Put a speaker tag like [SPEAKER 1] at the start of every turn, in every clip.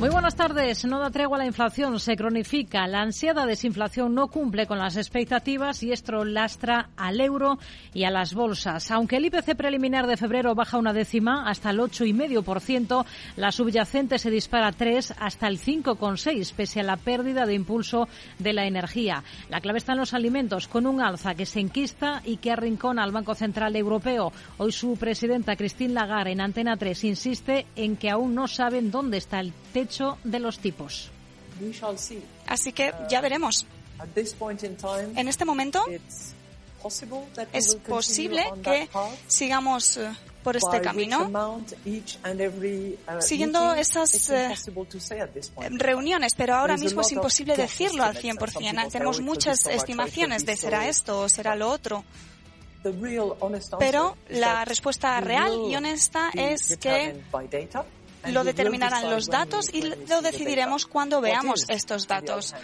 [SPEAKER 1] Muy buenas tardes. No da tregua la inflación, se cronifica. La ansiada desinflación no cumple con las expectativas y esto lastra al euro y a las bolsas. Aunque el IPC preliminar de febrero baja una décima hasta el 8,5%, la subyacente se dispara 3 hasta el 5,6 pese a la pérdida de impulso de la energía. La clave está en los alimentos, con un alza que se enquista y que arrincona al Banco Central Europeo. Hoy su presidenta Christine Lagarde en Antena 3 insiste en que aún no saben dónde está el techo de los tipos.
[SPEAKER 2] Así que ya veremos. En este momento es posible que sigamos eh, por este camino siguiendo esas eh, reuniones, pero ahora mismo es imposible decirlo al 100%. Tenemos muchas estimaciones de será esto o será lo otro. Pero la respuesta real y honesta es que lo determinarán los datos y lo decidiremos cuando veamos estos datos.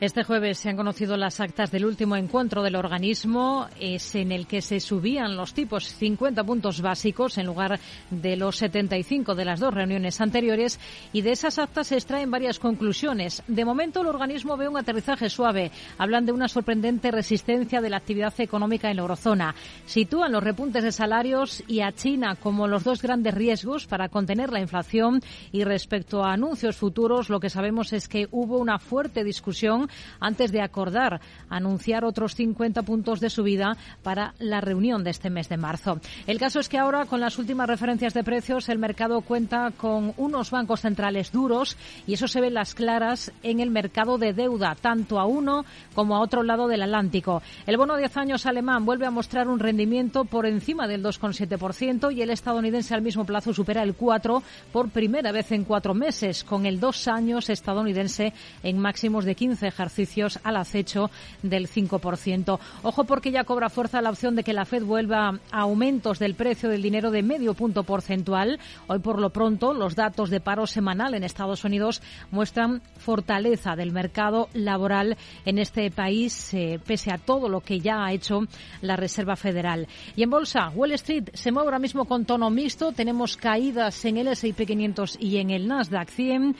[SPEAKER 1] Este jueves se han conocido las actas del último encuentro del organismo, es en el que se subían los tipos 50 puntos básicos en lugar de los 75 de las dos reuniones anteriores y de esas actas se extraen varias conclusiones. De momento el organismo ve un aterrizaje suave. Hablan de una sorprendente resistencia de la actividad económica en la eurozona. Sitúan los repuntes de salarios y a China como los dos grandes riesgos para contener la inflación y respecto a anuncios futuros lo que sabemos es que hubo una fuerte discusión antes de acordar anunciar otros 50 puntos de subida para la reunión de este mes de marzo. El caso es que ahora, con las últimas referencias de precios, el mercado cuenta con unos bancos centrales duros y eso se ve las claras en el mercado de deuda, tanto a uno como a otro lado del Atlántico. El bono de 10 años alemán vuelve a mostrar un rendimiento por encima del 2,7% y el estadounidense al mismo plazo supera el 4 por primera vez en cuatro meses, con el dos años estadounidense en máximos de 15 ejercicios al acecho del 5%. Ojo porque ya cobra fuerza la opción de que la Fed vuelva a aumentos del precio del dinero de medio punto porcentual. Hoy por lo pronto los datos de paro semanal en Estados Unidos muestran fortaleza del mercado laboral en este país eh, pese a todo lo que ya ha hecho la Reserva Federal. Y en bolsa, Wall Street se mueve ahora mismo con tono mixto. Tenemos caídas en el S&P 500 y en el Nasdaq 100.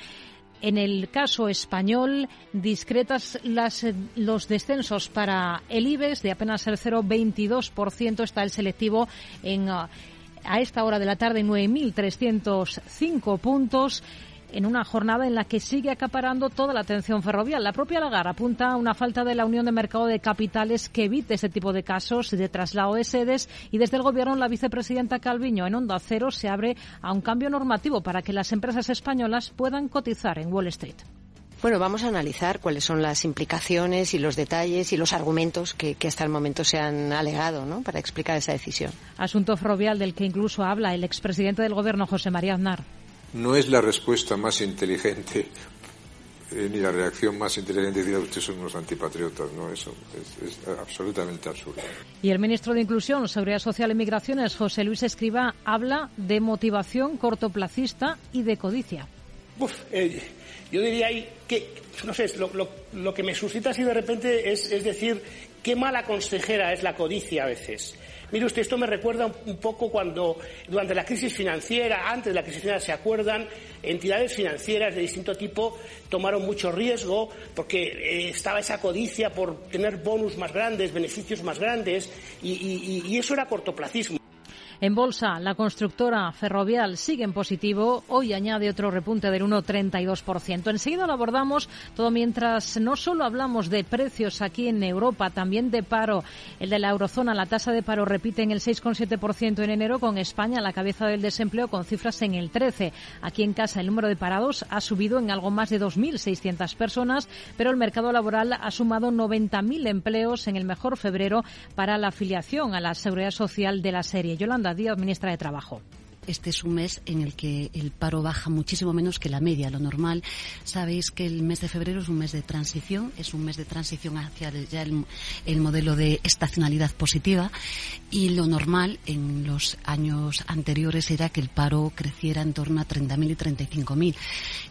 [SPEAKER 1] En el caso español, discretas las, los descensos para el IBEX de apenas el 0,22%. Está el selectivo en a esta hora de la tarde 9.305 puntos en una jornada en la que sigue acaparando toda la atención ferroviaria. La propia Lagarde apunta a una falta de la Unión de Mercado de Capitales que evite este tipo de casos de traslado de sedes y desde el Gobierno la vicepresidenta Calviño en Onda Cero se abre a un cambio normativo para que las empresas españolas puedan cotizar en Wall Street.
[SPEAKER 3] Bueno, vamos a analizar cuáles son las implicaciones y los detalles y los argumentos que, que hasta el momento se han alegado ¿no? para explicar esa decisión.
[SPEAKER 1] Asunto ferrovial del que incluso habla el expresidente del Gobierno, José María Aznar
[SPEAKER 4] no es la respuesta más inteligente eh, ni la reacción más inteligente decir ustedes son unos antipatriotas, no, eso es, es, absolutamente absurdo.
[SPEAKER 1] Y el ministro de Inclusión, Seguridad Social y Migraciones, José Luis Escriba, habla de motivación cortoplacista y de codicia.
[SPEAKER 5] Uf, eh, yo diría ahí que, no sé, lo, lo, lo, que me suscita así de repente es, es decir, qué mala consejera es la codicia a veces. Mire usted, esto me recuerda un poco cuando durante la crisis financiera, antes de la crisis financiera, se acuerdan, entidades financieras de distinto tipo tomaron mucho riesgo porque eh, estaba esa codicia por tener bonus más grandes, beneficios más grandes, y, eso era cortoplacismo.
[SPEAKER 1] En bolsa, la constructora ferrovial sigue en positivo. Hoy añade otro repunte del 1,32%. Enseguida lo abordamos todo mientras no solo hablamos de precios aquí en Europa, también de paro. El de la eurozona, la tasa de paro repite en el 6,7% en enero, con España a la cabeza del desempleo con cifras en el 13%. Aquí en casa el número de parados ha subido en algo más de 2.600 personas, pero el mercado laboral ha sumado 90.000 empleos en el mejor febrero para la afiliación a la seguridad social de la serie. Yolanda Ministra de Trabajo.
[SPEAKER 6] Este es un mes en el que el paro baja muchísimo menos que la media. Lo normal, sabéis que el mes de febrero es un mes de transición, es un mes de transición hacia ya el, modelo de estacionalidad positiva y lo normal en los años anteriores era que el paro creciera en torno a 30.000 y 35.000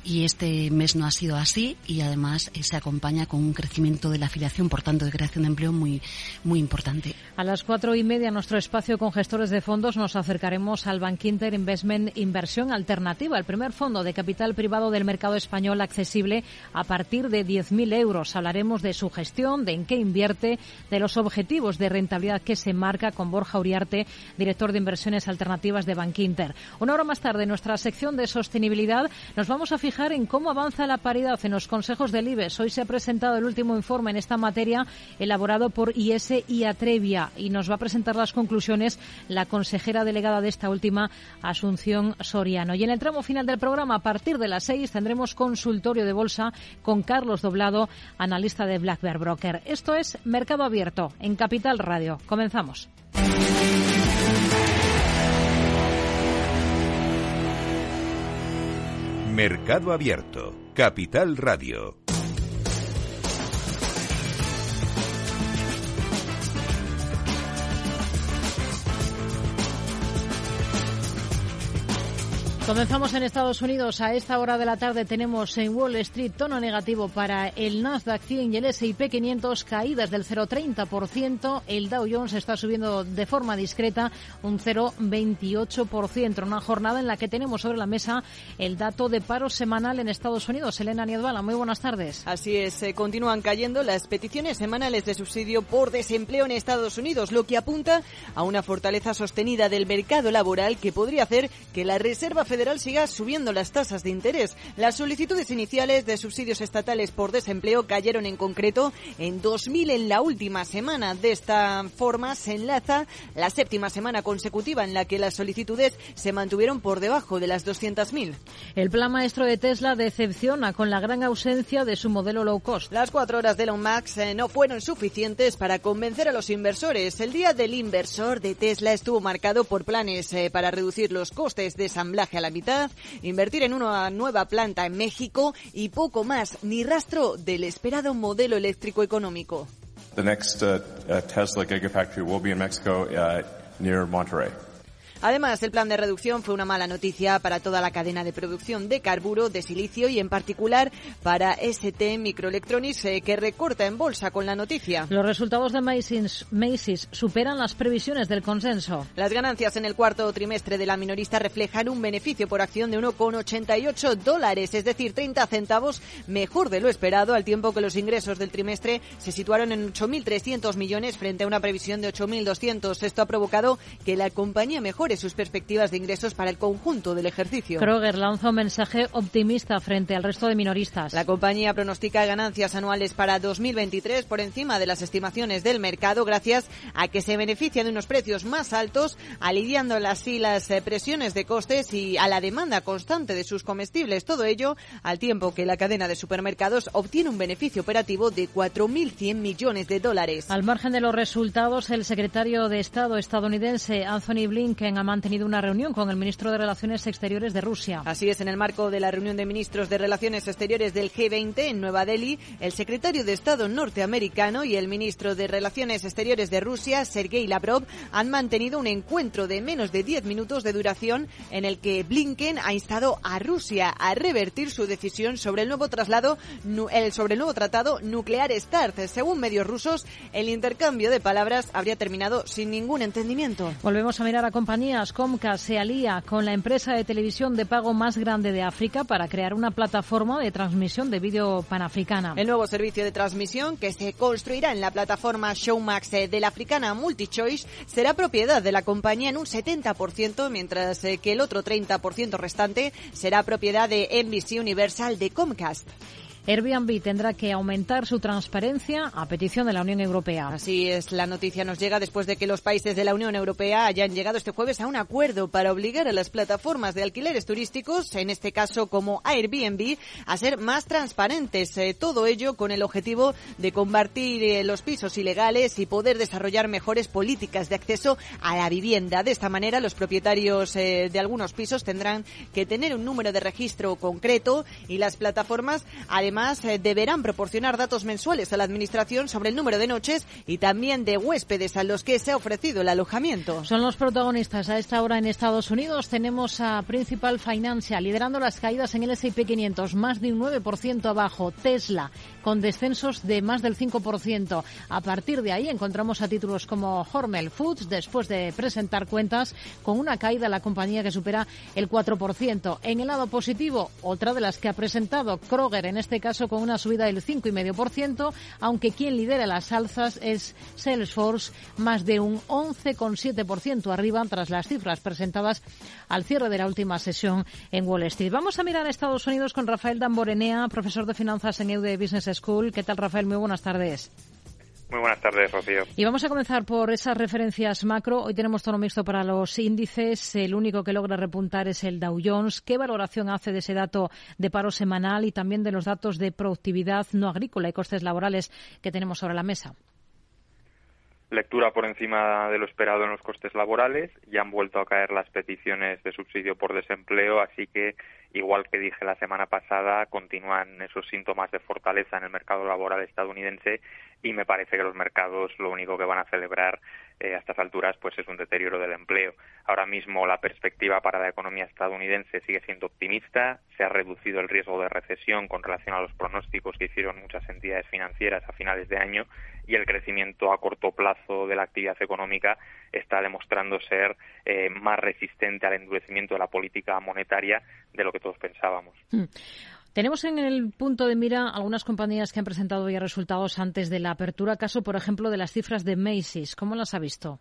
[SPEAKER 6] y este mes no ha sido así y además eh, se acompaña con un crecimiento de la afiliación, por tanto de creación de empleo muy, muy importante.
[SPEAKER 1] A las cuatro y media, nuestro espacio con gestores de fondos, nos acercaremos al Inter Investment Inversión Alternativa, el primer fondo de capital privado del mercado español accesible a partir de 10.000 euros. Hablaremos de su gestión, de en qué invierte, de los objetivos de rentabilidad que se marca con Borja Uriarte, director de inversiones alternativas de Bank Inter. Una hora más tarde, en nuestra sección de sostenibilidad, nos vamos a fijar en cómo avanza la paridad en los consejos del IBES. Hoy se ha presentado el último informe en esta materia elaborado por IS y Atrevia y nos va a presentar las conclusiones la consejera delegada de esta última, Asunción Soriano. Y en el tramo final del programa, a partir de las seis, tendremos consultorio de bolsa con Carlos Doblado, analista de Black Broker. Esto es Mercado Abierto en Capital Radio. Comenzamos.
[SPEAKER 7] Mercado Abierto, Capital Radio.
[SPEAKER 1] Comenzamos en Estados Unidos. A esta hora de la tarde tenemos en Wall Street tono negativo para el Nasdaq 100 y el S&P 500, caídas del 0,30%. El Dow Jones está subiendo de forma discreta un 0,28%. Una jornada en la que tenemos sobre la mesa el dato de paro semanal en Estados Unidos. Elena Niedbala, muy buenas tardes.
[SPEAKER 8] Así es, eh, continúan cayendo las peticiones semanales de subsidio por desempleo en Estados Unidos, lo que apunta a una fortaleza sostenida del mercado laboral que podría hacer que la Reserva Federal federal siga subiendo las tasas de interés. Las solicitudes iniciales de subsidios estatales por desempleo cayeron en concreto en 2.000 en la última semana. De esta forma se enlaza la séptima semana consecutiva en la que las solicitudes se mantuvieron por debajo de las 200.000.
[SPEAKER 1] El plan maestro de Tesla decepciona con la gran ausencia de su modelo low cost.
[SPEAKER 8] Las cuatro horas de Elon Musk eh, no fueron suficientes para convencer a los inversores. El día del inversor de Tesla estuvo marcado por planes eh, para reducir los costes de ensamblaje a la mitad, invertir en una nueva planta en México y poco más, ni rastro del esperado modelo eléctrico económico.
[SPEAKER 9] The next uh, uh, Tesla Gigafactory will be in Mexico uh, near Monterrey.
[SPEAKER 8] Además, el plan de reducción fue una mala noticia para toda la cadena de producción de carburo, de silicio y en particular para ST Microelectronics eh, que recorta en bolsa con la noticia.
[SPEAKER 1] Los resultados de Macy's, superan las previsiones del consenso.
[SPEAKER 8] Las ganancias en el cuarto trimestre de la minorista reflejan un beneficio por acción de 1,88 dólares, es decir, 30 centavos mejor de lo esperado, al tiempo que los ingresos del trimestre se situaron en 8.300 millones frente a una previsión de 8.200. Esto ha provocado que la compañía mejore sus perspectivas de ingresos para el conjunto del ejercicio.
[SPEAKER 1] Kroger lanza un mensaje optimista frente al resto de minoristas.
[SPEAKER 8] La compañía pronostica ganancias anuales para 2023 por encima de las estimaciones del mercado gracias a que se beneficia de unos precios más altos, aliviando así las eh, presiones de costes y a la demanda constante de sus comestibles. Todo ello al tiempo que la cadena de supermercados obtiene un beneficio operativo de 4.100 millones de dólares.
[SPEAKER 1] Al margen de los resultados, el secretario de Estado estadounidense Anthony Blinken ha mantenido una reunión con el ministro de Relaciones Exteriores de Rusia.
[SPEAKER 8] Así es, en el marco de la reunión de ministros de Relaciones Exteriores del G20 en Nueva Delhi, el secretario de Estado norteamericano y el ministro de Relaciones Exteriores de Rusia, Sergei Lavrov, han mantenido un encuentro de menos de 10 minutos de duración en el que Blinken ha instado a Rusia a revertir su decisión sobre el nuevo traslado, sobre el nuevo tratado nuclear START. Según medios rusos, el intercambio de palabras habría terminado sin ningún entendimiento.
[SPEAKER 1] Volvemos a mirar a compañía Comcast se alía con la empresa de televisión de pago más grande de África para crear una plataforma de transmisión de vídeo panafricana.
[SPEAKER 8] El nuevo servicio de transmisión que se construirá en la plataforma Showmax de la africana MultiChoice será propiedad de la compañía en un 70%, mientras que el otro 30% restante será propiedad de NBC Universal de Comcast.
[SPEAKER 1] Airbnb tendrá que aumentar su transparencia a petición de la Unión Europea.
[SPEAKER 8] Así es, la noticia nos llega después de que los países de la Unión Europea hayan llegado este jueves a un acuerdo para obligar a las plataformas de alquileres turísticos, en este caso como Airbnb, a ser más transparentes. Eh, todo ello con el objetivo de combatir eh, los pisos ilegales y poder desarrollar mejores políticas de acceso a la vivienda. De esta manera, los propietarios eh, de algunos pisos tendrán que tener un número de registro concreto y las plataformas, además, deberán proporcionar datos mensuales a la Administración sobre el número de noches y también de huéspedes a los que se ha ofrecido el alojamiento.
[SPEAKER 1] Son los protagonistas a esta hora en Estados Unidos. Tenemos a Principal Financial liderando las caídas en el S&P 500, más de un 9% abajo. Tesla con descensos de más del 5%. A partir de ahí encontramos a títulos como Hormel Foods después de presentar cuentas con una caída de la compañía que supera el 4%. En el lado positivo, otra de las que ha presentado Kroger, en este caso con una subida del 5,5%, aunque quien lidera las alzas es Salesforce, más de un 11,7% arriba tras las cifras presentadas al cierre de la última sesión en Wall Street. Vamos a mirar a Estados Unidos con Rafael Damborenea, profesor de finanzas en EUD Business School. ¿Qué tal, Rafael? Muy buenas tardes.
[SPEAKER 10] Muy buenas tardes, Rocío.
[SPEAKER 1] Y vamos a comenzar por esas referencias macro. Hoy tenemos tono mixto para los índices. El único que logra repuntar es el Dow Jones. ¿Qué valoración hace de ese dato de paro semanal y también de los datos de productividad no agrícola y costes laborales que tenemos sobre la mesa?
[SPEAKER 10] lectura por encima de lo esperado en los costes laborales. Ya han vuelto a caer las peticiones de subsidio por desempleo, así que, igual que dije la semana pasada, continúan esos síntomas de fortaleza en el mercado laboral estadounidense y me parece que los mercados lo único que van a celebrar eh, a estas alturas pues es un deterioro del empleo. Ahora mismo la perspectiva para la economía estadounidense sigue siendo optimista, se ha reducido el riesgo de recesión con relación a los pronósticos que hicieron muchas entidades financieras a finales de año y el crecimiento a corto plazo de la actividad económica está demostrando ser eh, más resistente al endurecimiento de la política monetaria de lo que todos pensábamos.
[SPEAKER 1] Hmm. Tenemos en el punto de mira algunas compañías que han presentado ya resultados antes de la apertura, caso, por ejemplo, de las cifras de Macy's. ¿Cómo las ha visto?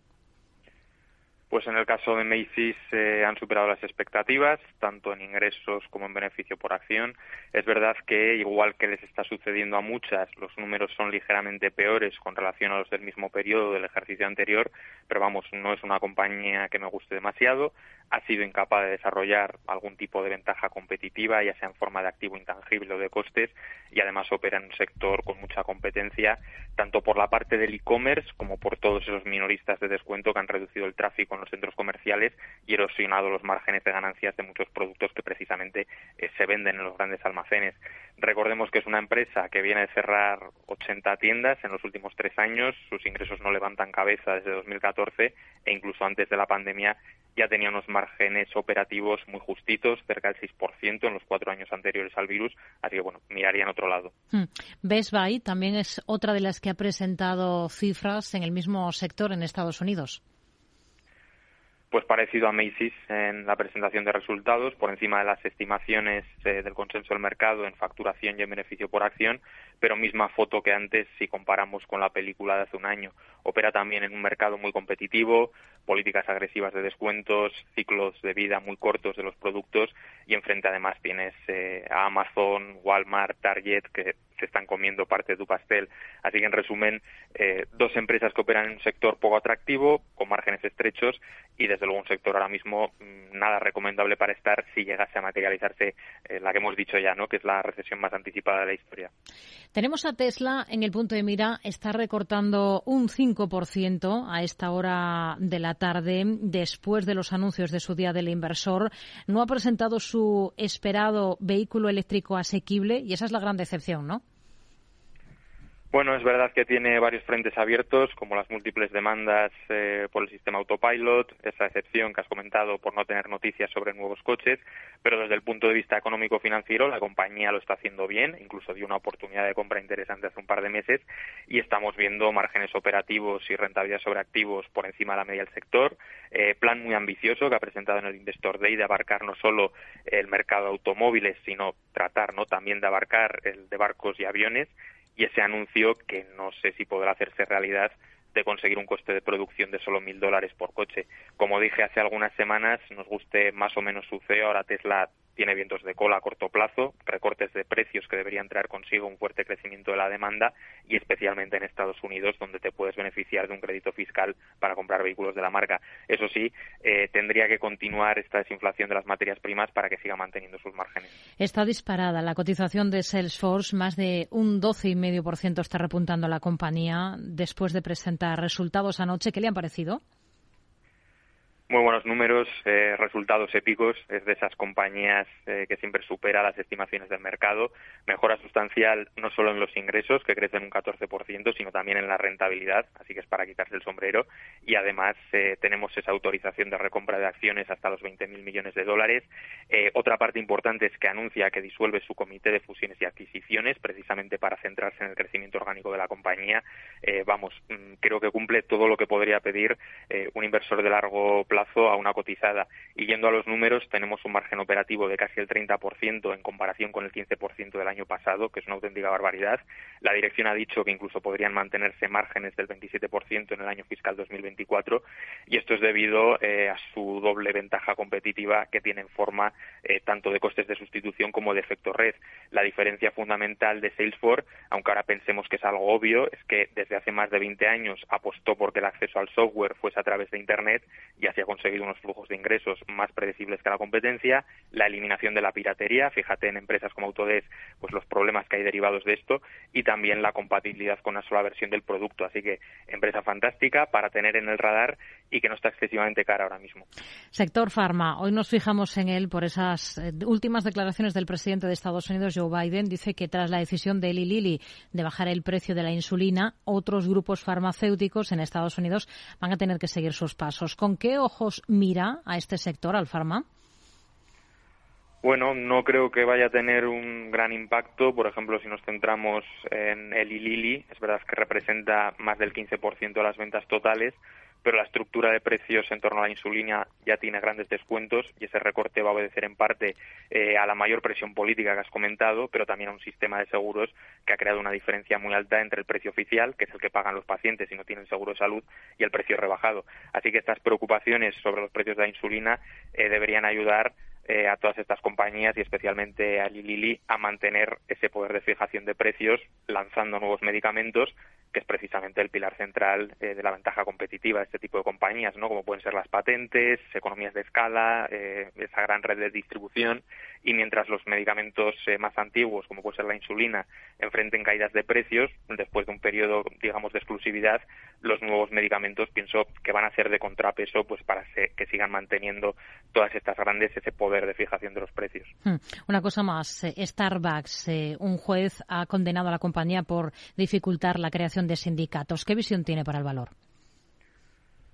[SPEAKER 10] Pues en el caso de Macy's eh, han superado las expectativas, tanto en ingresos como en beneficio por acción. Es verdad que, igual que les está sucediendo a muchas, los números son ligeramente peores con relación a los del mismo periodo del ejercicio anterior, pero vamos, no es una compañía que me guste demasiado. Ha sido incapaz de desarrollar algún tipo de ventaja competitiva, ya sea en forma de activo intangible o de costes, y además opera en un sector con mucha competencia, tanto por la parte del e-commerce como por todos esos minoristas de descuento que han reducido el tráfico en los centros comerciales y erosionado los márgenes de ganancias de muchos productos que precisamente eh, se venden en los grandes almacenes. Recordemos que es una empresa que viene de cerrar 80 tiendas en los últimos tres años, sus ingresos no levantan cabeza desde 2014 e incluso antes de la pandemia ya tenía unos márgenes operativos muy justitos, cerca del 6% en los cuatro años anteriores al virus, así que bueno, miraría en otro lado.
[SPEAKER 1] Hmm. Best Buy también es otra de las que ha presentado cifras en el mismo sector en Estados Unidos
[SPEAKER 10] pues parecido a Macy's en la presentación de resultados, por encima de las estimaciones eh, del consenso del mercado en facturación y en beneficio por acción, pero misma foto que antes si comparamos con la película de hace un año. Opera también en un mercado muy competitivo, políticas agresivas de descuentos, ciclos de vida muy cortos de los productos y enfrente además tienes eh, a Amazon, Walmart, Target que se están comiendo parte de tu pastel. Así que en resumen, eh, dos empresas que operan en un sector poco atractivo, con márgenes estrechos y desde luego un sector ahora mismo mm, nada recomendable para estar si llegase a materializarse eh, la que hemos dicho ya, ¿no? que es la recesión más anticipada de la historia.
[SPEAKER 1] Tenemos a Tesla en el punto de mira, está recortando un 5% a esta hora de la tarde después de los anuncios de su día del inversor. No ha presentado su esperado vehículo eléctrico asequible y esa es la gran decepción, ¿no?
[SPEAKER 10] Bueno, es verdad que tiene varios frentes abiertos, como las múltiples demandas eh, por el sistema autopilot, esa excepción que has comentado por no tener noticias sobre nuevos coches, pero desde el punto de vista económico-financiero la compañía lo está haciendo bien, incluso dio una oportunidad de compra interesante hace un par de meses y estamos viendo márgenes operativos y rentabilidad sobre activos por encima de la media del sector, eh, plan muy ambicioso que ha presentado en el Investor Day de abarcar no solo el mercado de automóviles, sino tratar también de abarcar el de barcos y aviones y ese anuncio que no sé si podrá hacerse realidad de conseguir un coste de producción de solo mil dólares por coche. Como dije hace algunas semanas, nos guste más o menos su CEO, ahora Tesla tiene vientos de cola a corto plazo, recortes de precios que deberían traer consigo un fuerte crecimiento de la demanda y especialmente en Estados Unidos, donde te puedes beneficiar de un crédito fiscal para comprar vehículos de la marca. Eso sí, eh, tendría que continuar esta desinflación de las materias primas para que siga manteniendo sus márgenes.
[SPEAKER 1] Está disparada la cotización de Salesforce, más de un 12,5% está repuntando la compañía después de presentar resultados anoche. ¿Qué le han parecido?
[SPEAKER 10] muy buenos números, eh, resultados épicos. Es de esas compañías eh, que siempre supera las estimaciones del mercado. Mejora sustancial no solo en los ingresos, que crecen un 14%, sino también en la rentabilidad, así que es para quitarse el sombrero. Y además eh, tenemos esa autorización de recompra de acciones hasta los 20.000 millones de dólares. Otra parte importante es que anuncia que disuelve su comité de fusiones y adquisiciones, precisamente para centrarse en el crecimiento orgánico de la compañía. vamos, mm, creo que cumple todo lo que podría pedir un inversor de largo plazo a una cotizada. Y yendo a los números, tenemos un margen operativo de casi el 30% en comparación con el 15% del año pasado, que es una auténtica barbaridad. La dirección ha dicho que incluso podrían mantenerse márgenes del 27% en el año fiscal 2024 y esto es debido eh, a su doble ventaja competitiva que tiene en forma eh, tanto de costes de sustitución como de efecto red. La diferencia fundamental de Salesforce, aunque ahora pensemos que es algo obvio, es que desde hace más de 20 años apostó porque el acceso al software fuese a través de Internet y así ha conseguido unos flujos de ingresos más predecibles que la competencia, la eliminación de la piratería, fíjate en empresas como Autodesk, pues los problemas que hay derivados de esto, y también la compatibilidad con una sola versión del producto. Así que empresa fantástica para tener en el radar y que no está excesivamente cara ahora mismo.
[SPEAKER 1] Sector farma. Hoy nos fijamos en él por esas eh, últimas declaraciones del presidente de Estados Unidos, Joe Biden. Dice que tras la decisión de Eli Lilly de bajar el precio de la insulina, otros grupos farmacéuticos en Estados Unidos van a tener que seguir sus pasos. ¿Con qué ojos mira a este sector, al farma?
[SPEAKER 10] Bueno, no creo que vaya a tener un gran impacto. Por ejemplo, si nos centramos en el Lilly, es verdad que representa más del 15% de las ventas totales, pero la estructura de precios en torno a la insulina ya tiene grandes descuentos y ese recorte va a obedecer en parte eh, a la mayor presión política que has comentado, pero también a un sistema de seguros que ha creado una diferencia muy alta entre el precio oficial, que es el que pagan los pacientes si no tienen seguro de salud, y el precio rebajado. Así que estas preocupaciones sobre los precios de la insulina eh, deberían ayudar eh, a todas estas compañías y especialmente a Lilly a mantener ese poder de fijación de precios lanzando nuevos medicamentos que es precisamente el pilar central eh, de la ventaja competitiva de este tipo de compañías, ¿no? Como pueden ser las patentes, economías de escala, eh, esa gran red de distribución y mientras los medicamentos eh, más antiguos, como puede ser la insulina, enfrenten caídas de precios después de un periodo, digamos, de exclusividad, los nuevos medicamentos pienso que van a ser de contrapeso pues para que sigan manteniendo todas estas grandes ese poder de fijación de los precios.
[SPEAKER 1] Hmm. Una cosa más, Starbucks, un juez ha condenado a la compañía por dificultar la creación de sindicatos. ¿Qué visión tiene para el valor?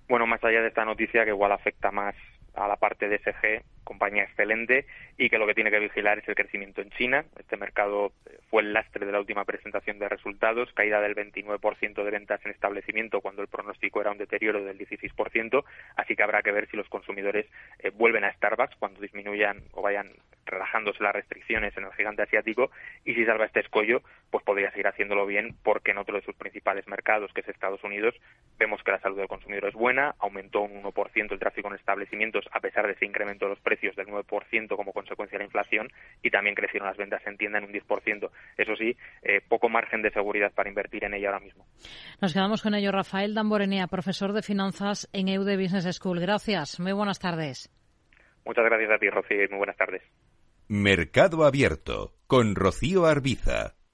[SPEAKER 10] Bueno, más allá de esta noticia que igual afecta más a la parte de SG, compañía excelente y que lo que tiene que vigilar es el crecimiento en China. Este mercado eh, fue el lastre de la última presentación de resultados, caída del 29% de ventas en establecimiento cuando el pronóstico era un deterioro del 16%, así que habrá que ver si los consumidores eh, vuelven a Starbucks cuando disminuyan o vayan relajándose las restricciones en el gigante asiático y si salva este escollo, pues podría seguir haciéndolo bien porque en otro de sus principales mercados, que es Estados Unidos, vemos que la salud del consumidor es buena, aumentó un 1% el tráfico en establecimientos a pesar de ese incremento de los precios del 9% como consecuencia de la inflación y también crecieron las ventas en tienda en un 10%. Eso sí, eh, poco margen de seguridad para invertir en ella ahora mismo.
[SPEAKER 1] Nos quedamos con ello. Rafael Damborenea, profesor de finanzas en EUDE Business School. Gracias. Muy buenas tardes.
[SPEAKER 10] Muchas gracias a ti, Rocío, muy buenas tardes.
[SPEAKER 7] Mercado Abierto con Rocío Arbiza.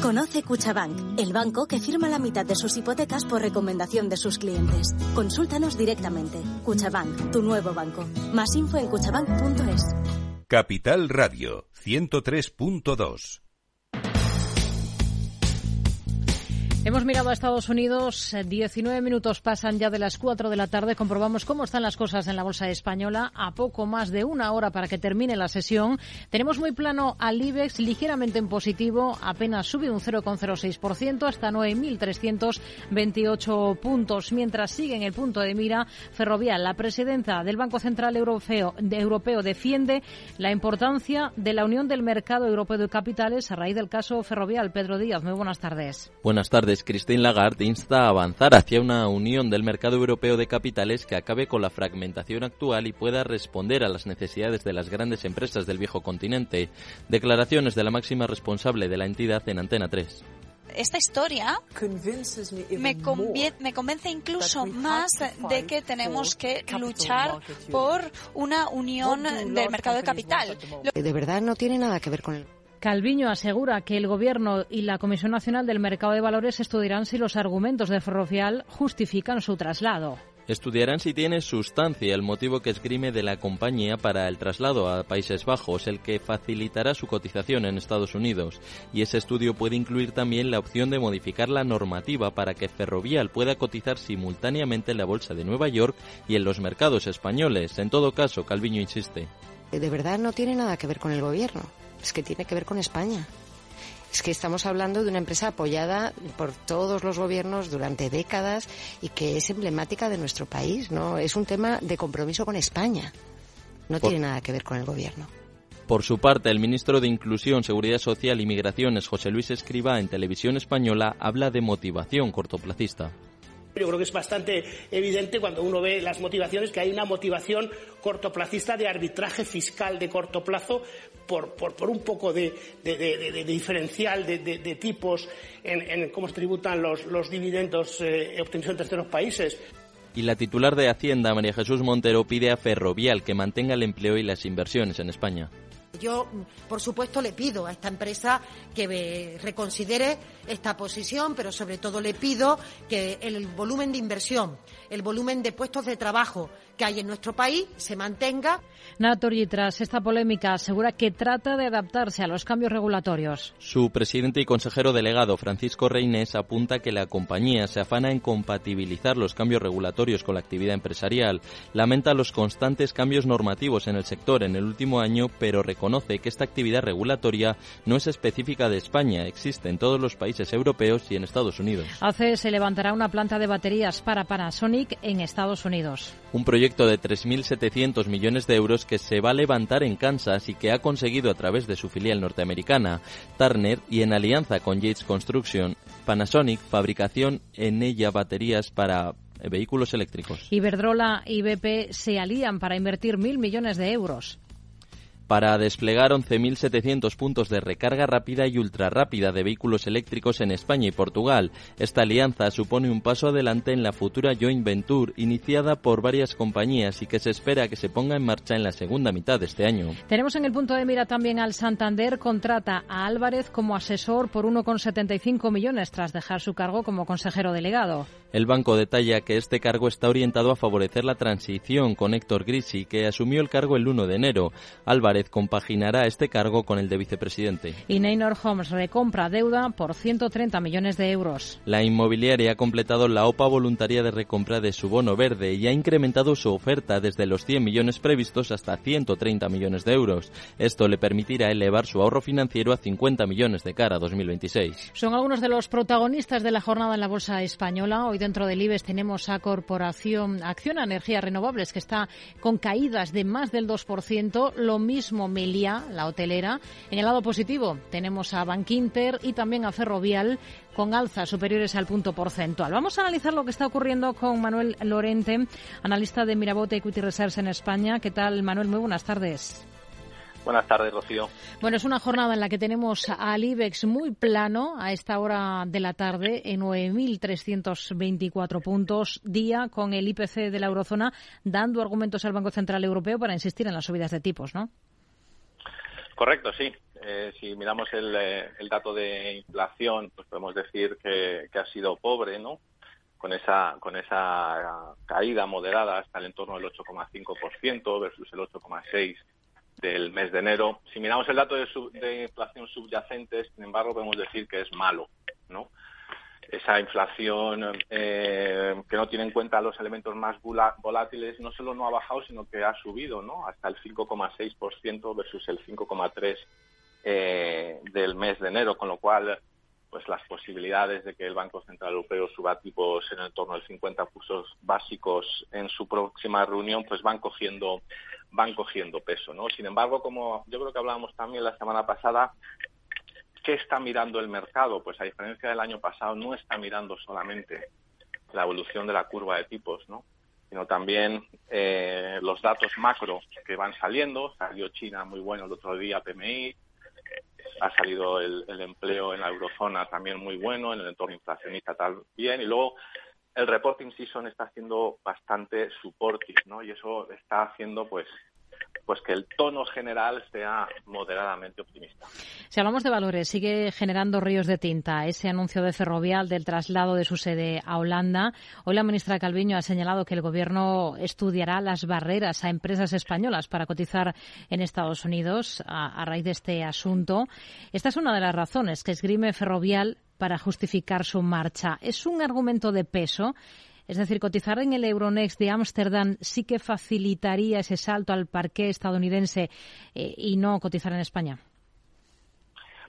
[SPEAKER 11] Conoce Cuchabank, el banco que firma la mitad de sus hipotecas por recomendación de sus clientes. Consúltanos directamente. Cuchabank, tu nuevo banco. Más info en cuchabank.es.
[SPEAKER 7] Capital Radio 103.2
[SPEAKER 1] Hemos mirado a Estados Unidos, 19 minutos pasan ya de las 4 de la tarde, comprobamos cómo están las cosas en la Bolsa Española a poco más de una hora para que termine la sesión. Tenemos muy plano al IBEX, ligeramente en positivo, apenas sube un 0,06% hasta 9.328 puntos, mientras sigue en el punto de mira Ferrovial. La presidenta del Banco Central Europeo, Europeo defiende la importancia de la Unión del Mercado Europeo de Capitales a raíz del caso Ferrovial. Pedro Díaz, muy buenas tardes.
[SPEAKER 12] Buenas tardes. Christine Lagarde insta a avanzar hacia una unión del mercado europeo de capitales que acabe con la fragmentación actual y pueda responder a las necesidades de las grandes empresas del viejo continente. Declaraciones de la máxima responsable de la entidad en Antena 3
[SPEAKER 2] esta historia me, me, convence incluso más de que tenemos que luchar por una unión del mercado de capital.
[SPEAKER 3] De verdad no tiene nada que ver con el
[SPEAKER 1] Calviño asegura que el Gobierno y la Comisión Nacional del Mercado de Valores estudiarán si los argumentos de Ferrovial justifican su traslado.
[SPEAKER 12] Estudiarán si tiene sustancia el motivo que esgrime de la compañía para el traslado a Países Bajos, el que facilitará su cotización en Estados Unidos. Y ese estudio puede incluir también la opción de modificar la normativa para que Ferrovial pueda cotizar simultáneamente en la Bolsa de Nueva York y en los mercados españoles. En todo caso, Calviño insiste.
[SPEAKER 3] De verdad no tiene nada que ver con el Gobierno es que tiene que ver con España. Es que estamos hablando de una empresa apoyada por todos los gobiernos durante décadas y que es emblemática de nuestro país, ¿no? Es un tema de compromiso con España. No tiene nada que ver con el gobierno.
[SPEAKER 12] Por su parte, el ministro de Inclusión, Seguridad Social y Migraciones, José Luis Escriba, en televisión española, habla de motivación cortoplacista.
[SPEAKER 5] Yo creo que es bastante evidente cuando uno ve las motivaciones que hay una motivación cortoplacista de arbitraje fiscal de corto plazo por, un poco de, diferencial de, tipos en, cómo se tributan los, dividendos eh, obtenidos en terceros países.
[SPEAKER 12] Y la titular de Hacienda, María Jesús Montero, pide a Ferrovial que mantenga el empleo y las inversiones en España.
[SPEAKER 13] Yo, por supuesto, le pido a esta empresa que reconsidere esta posición, pero sobre todo le pido que el volumen de inversión, el volumen de puestos de trabajo que hay en nuestro país se mantenga.
[SPEAKER 1] Natori, tras esta polémica, asegura que trata de adaptarse a los cambios regulatorios.
[SPEAKER 12] Su presidente y consejero delegado, Francisco Reines, apunta que la compañía se afana en compatibilizar los cambios regulatorios con la actividad empresarial. Lamenta los constantes cambios normativos en el sector en el último año, pero reconoce que esta actividad regulatoria no es específica de España, existe en todos los países europeos y en Estados Unidos.
[SPEAKER 1] Hace se levantará una planta de baterías para Panasonic en Estados Unidos.
[SPEAKER 12] Un proyecto de 3.700 millones de euros que se va a levantar en Kansas y que ha conseguido a través de su filial norteamericana, Turner, y en alianza con Yates Construction, Panasonic, fabricación en ella baterías para vehículos eléctricos.
[SPEAKER 1] Iberdrola y BP se alían para invertir mil millones de euros
[SPEAKER 12] para desplegar 11.700 puntos de recarga rápida y ultrarrápida de vehículos eléctricos en España y Portugal. Esta alianza supone un paso adelante en la futura joint venture iniciada por varias compañías y que se espera que se ponga en marcha en la segunda mitad de este año.
[SPEAKER 1] Tenemos en el punto de mira también al Santander contrata a Álvarez como asesor por 1,75 millones tras dejar su cargo como consejero delegado.
[SPEAKER 12] El banco detalla que este cargo está orientado a favorecer la transición con Héctor Grisi, que asumió el cargo el 1 de enero. Álvarez compaginará este cargo con el de vicepresidente.
[SPEAKER 1] Y Neynor Homes recompra deuda por 130 millones de euros.
[SPEAKER 12] La inmobiliaria ha completado la OPA voluntaria de recompra de su bono verde y ha incrementado su oferta desde los 100 millones previstos hasta 130 millones de euros. Esto le permitirá elevar su ahorro financiero a 50 millones de cara a 2026.
[SPEAKER 1] Son algunos de los protagonistas de la jornada en la Bolsa Española. Hoy dentro del IBEX tenemos a Corporación Acción Energías Renovables, que está con caídas de más del 2%. Lo mismo Melia, la hotelera. En el lado positivo tenemos a Bankinter y también a Ferrovial con alzas superiores al punto porcentual. Vamos a analizar lo que está ocurriendo con Manuel Lorente, analista de Mirabote Equity Research en España. ¿Qué tal, Manuel? Muy buenas tardes.
[SPEAKER 14] Buenas tardes, Rocío.
[SPEAKER 1] Bueno, es una jornada en la que tenemos al IBEX muy plano a esta hora de la tarde, en 9.324 puntos día, con el IPC de la eurozona dando argumentos al Banco Central Europeo para insistir en las subidas de tipos, ¿no?
[SPEAKER 14] Correcto, sí. Eh, si miramos el, eh, el, dato de inflación, pues podemos decir que, que ha sido pobre, ¿no? con esa con esa caída moderada hasta el entorno del 8,5% versus el 8,6 del mes de enero. Si miramos el dato de, inflación subyacente, sin embargo, podemos decir que es malo, ¿no? Esa inflación eh, que no tiene en cuenta los elementos más volátiles no solo no ha bajado, sino que ha subido, ¿no? Hasta el 5,6% versus el 5,3% eh, del mes de enero, con lo cual pues las posibilidades de que el Banco Central Europeo suba tipos en el torno del 50 puntos básicos en su próxima reunión, pues van cogiendo van cogiendo peso, ¿no? Sin embargo, como yo creo que hablábamos también la semana pasada, ¿qué está mirando el mercado? Pues a diferencia del año pasado, no está mirando solamente la evolución de la curva de tipos, ¿no? sino también eh, los datos macro que van saliendo. Salió China muy bueno el otro día, PMI, ha salido el, empleo en la eurozona también muy bueno, en el entorno inflacionista también, y luego el reporting season está haciendo bastante supportive, ¿no? Y eso está haciendo, pues, pues que el tono general sea moderadamente optimista.
[SPEAKER 1] Si hablamos de valores, sigue generando ríos de tinta ese anuncio de Ferrovial del traslado de su sede a Holanda. Hoy la ministra Calviño ha señalado que el Gobierno estudiará las barreras a empresas españolas para cotizar en Estados Unidos a, raíz de este asunto. Esta es una de las razones que esgrime Ferrovial para justificar su marcha. ¿Es un argumento de peso? Es decir, cotizar en el Euronext de Ámsterdam sí que facilitaría ese salto al parque estadounidense eh, y no cotizar en España.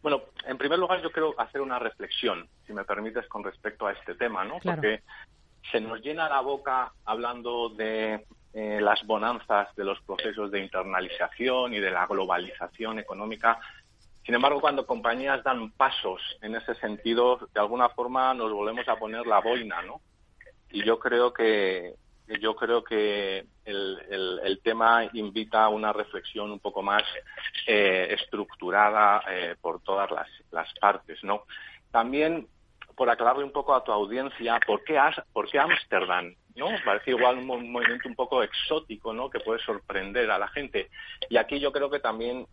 [SPEAKER 14] Bueno, en primer lugar yo quiero hacer una reflexión, si me permites, con respecto a este tema, ¿no? Porque se nos llena la boca hablando de eh, las bonanzas de los procesos de internalización y de la globalización económica. Sin embargo, cuando compañías dan pasos en ese sentido, de alguna forma nos volvemos a poner la boina, ¿no? Y yo creo que yo creo que el, el, tema invita a una reflexión un poco más eh, estructurada eh, por todas las, las, partes, ¿no? También, por aclararle un poco a tu audiencia, ¿por qué, por qué Ámsterdam? ¿no? Parece igual un, movimiento un poco exótico, ¿no? Que puede sorprender a la gente. Y aquí yo creo que también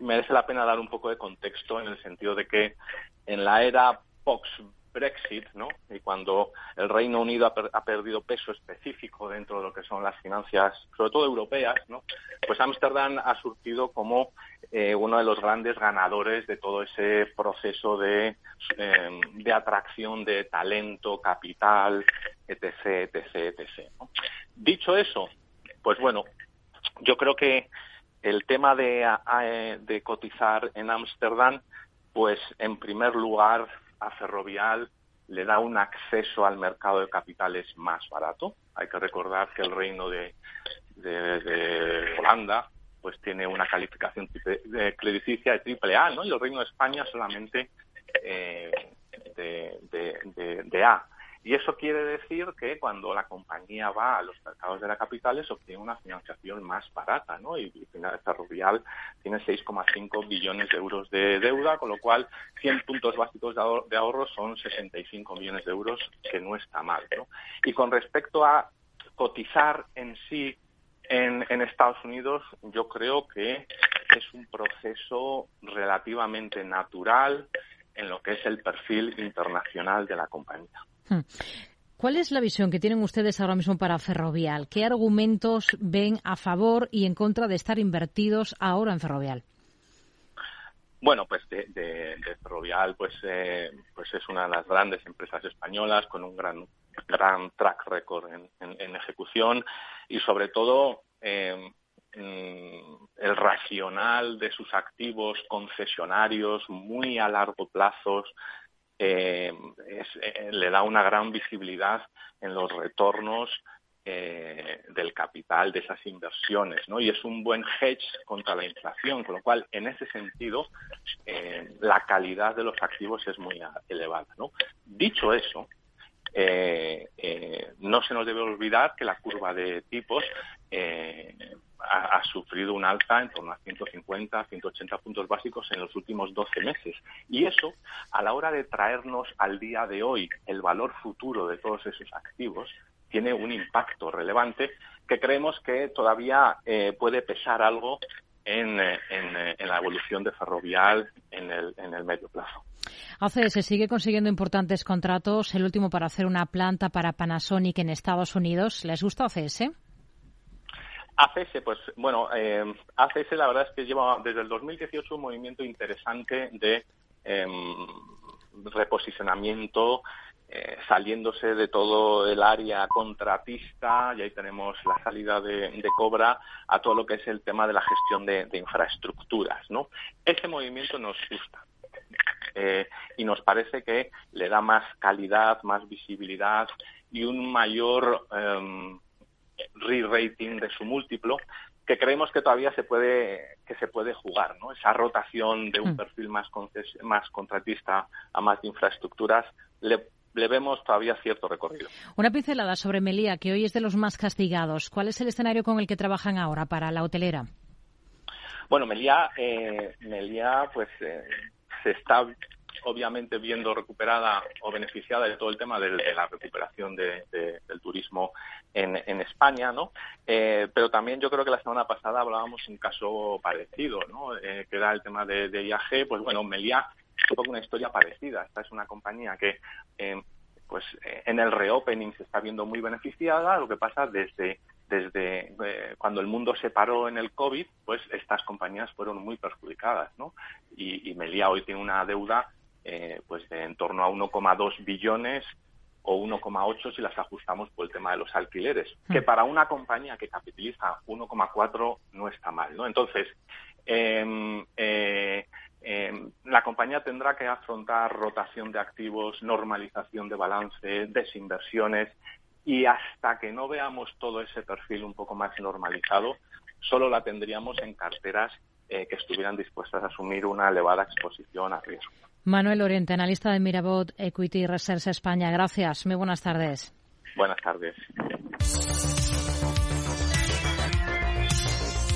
[SPEAKER 14] merece la pena dar un poco de contexto en el sentido de que en la era post Brexit, ¿no? Y cuando el Reino Unido ha, perdido peso específico dentro de lo que son las finanzas, sobre todo europeas, ¿no? Pues Ámsterdam ha surgido como eh, uno de los grandes ganadores de todo ese proceso de, em, atracción de talento, capital, etc., etc., etc. Dicho eso, pues bueno, yo creo que el tema de, de cotizar en Ámsterdam, pues en primer lugar a Ferrovial le da un acceso al mercado de capitales más barato. Hay que recordar que el reino de, Holanda pues tiene una calificación de crediticia de triple A, ¿no? Y el reino de España solamente eh, de, A. Y eso quiere decir que cuando la compañía va a los mercados de la capitales obtiene una financiación más barata, ¿no? Y, Ferrovial tiene 6,5 billones de euros de deuda, con lo cual 100 puntos básicos de ahorro son 65 millones de euros, que no está mal, ¿no? Y con respecto a cotizar en sí en, Estados Unidos, yo creo que es un proceso relativamente natural en lo que es el perfil internacional de la compañía. Hmm.
[SPEAKER 1] ¿Cuál es la visión que tienen ustedes ahora mismo para Ferrovial? ¿Qué argumentos ven a favor y en contra de estar invertidos ahora en Ferrovial?
[SPEAKER 14] Bueno, pues de, Ferrovial, pues, eh, pues es una de las grandes empresas españolas con un gran, gran track record en, ejecución y sobre todo eh, mm, el racional de sus activos concesionarios muy a largo plazo, eh, eh, le da una gran visibilidad en los retornos eh, del capital de esas inversiones, ¿no? Y es un buen hedge contra la inflación, con lo cual, en ese sentido, la calidad de los activos es muy elevada, ¿no? Dicho eso, no se nos debe olvidar que la curva de tipos ha, sufrido un alza en torno a 150, 180 puntos básicos en los últimos 12 meses. Y eso, a la hora de traernos al día de hoy el valor futuro de todos esos activos, tiene un impacto relevante que creemos que todavía eh, puede pesar algo en, eh, eh, en, la evolución de Ferrovial en el, en el medio plazo.
[SPEAKER 1] ACS sigue consiguiendo importantes contratos, el último para hacer una planta para Panasonic en Estados Unidos. ¿Les gusta ACS?
[SPEAKER 14] ACS, pues bueno, eh, ACS la verdad es que lleva desde el 2018 un movimiento interesante de em, reposicionamiento, eh, saliéndose de todo el área contratista, y ahí tenemos la salida de, Cobra, a todo lo que es el tema de la gestión de, infraestructuras. ¿no? Ese movimiento nos gusta. Eh, y nos parece que le da más calidad, más visibilidad y un mayor em, re-rating de su múltiplo que creemos que todavía se puede que se puede jugar, ¿no? Esa rotación de un hmm. perfil más más contratista a más de infraestructuras le, le vemos todavía cierto recorrido.
[SPEAKER 1] Una pincelada sobre Melía, que hoy es de los más castigados. ¿Cuál es el escenario con el que trabajan ahora para la hotelera?
[SPEAKER 14] Bueno, Melía, eh, pues eh, se está obviamente viendo recuperada o beneficiada de todo el tema de, la recuperación del turismo en, España, ¿no? Eh, pero también yo creo que la semana pasada hablábamos un caso parecido, ¿no? Eh, que era el tema de, IAG, pues bueno, Meliá es una historia parecida. Esta es una compañía que eh, pues en el reopening se está viendo muy beneficiada, lo que pasa desde desde cuando el mundo se paró en el COVID, pues estas compañías fueron muy perjudicadas, ¿no? Y, y Melia hoy tiene una deuda eh, pues de en torno a 1,2 billones o 1,8 si las ajustamos por el tema de los alquileres, que mm. para una compañía que capitaliza 1,4 no está mal, ¿no? Entonces, em, eh, em, la compañía tendrá que afrontar rotación de activos, normalización de balance, desinversiones, y hasta que no veamos todo ese perfil un poco más normalizado, solo la tendríamos en carteras eh, que estuvieran dispuestas a asumir una elevada exposición a riesgo.
[SPEAKER 1] Manuel Oriente, analista de Mirabot Equity Research España. Gracias. Muy buenas tardes.
[SPEAKER 14] Buenas tardes.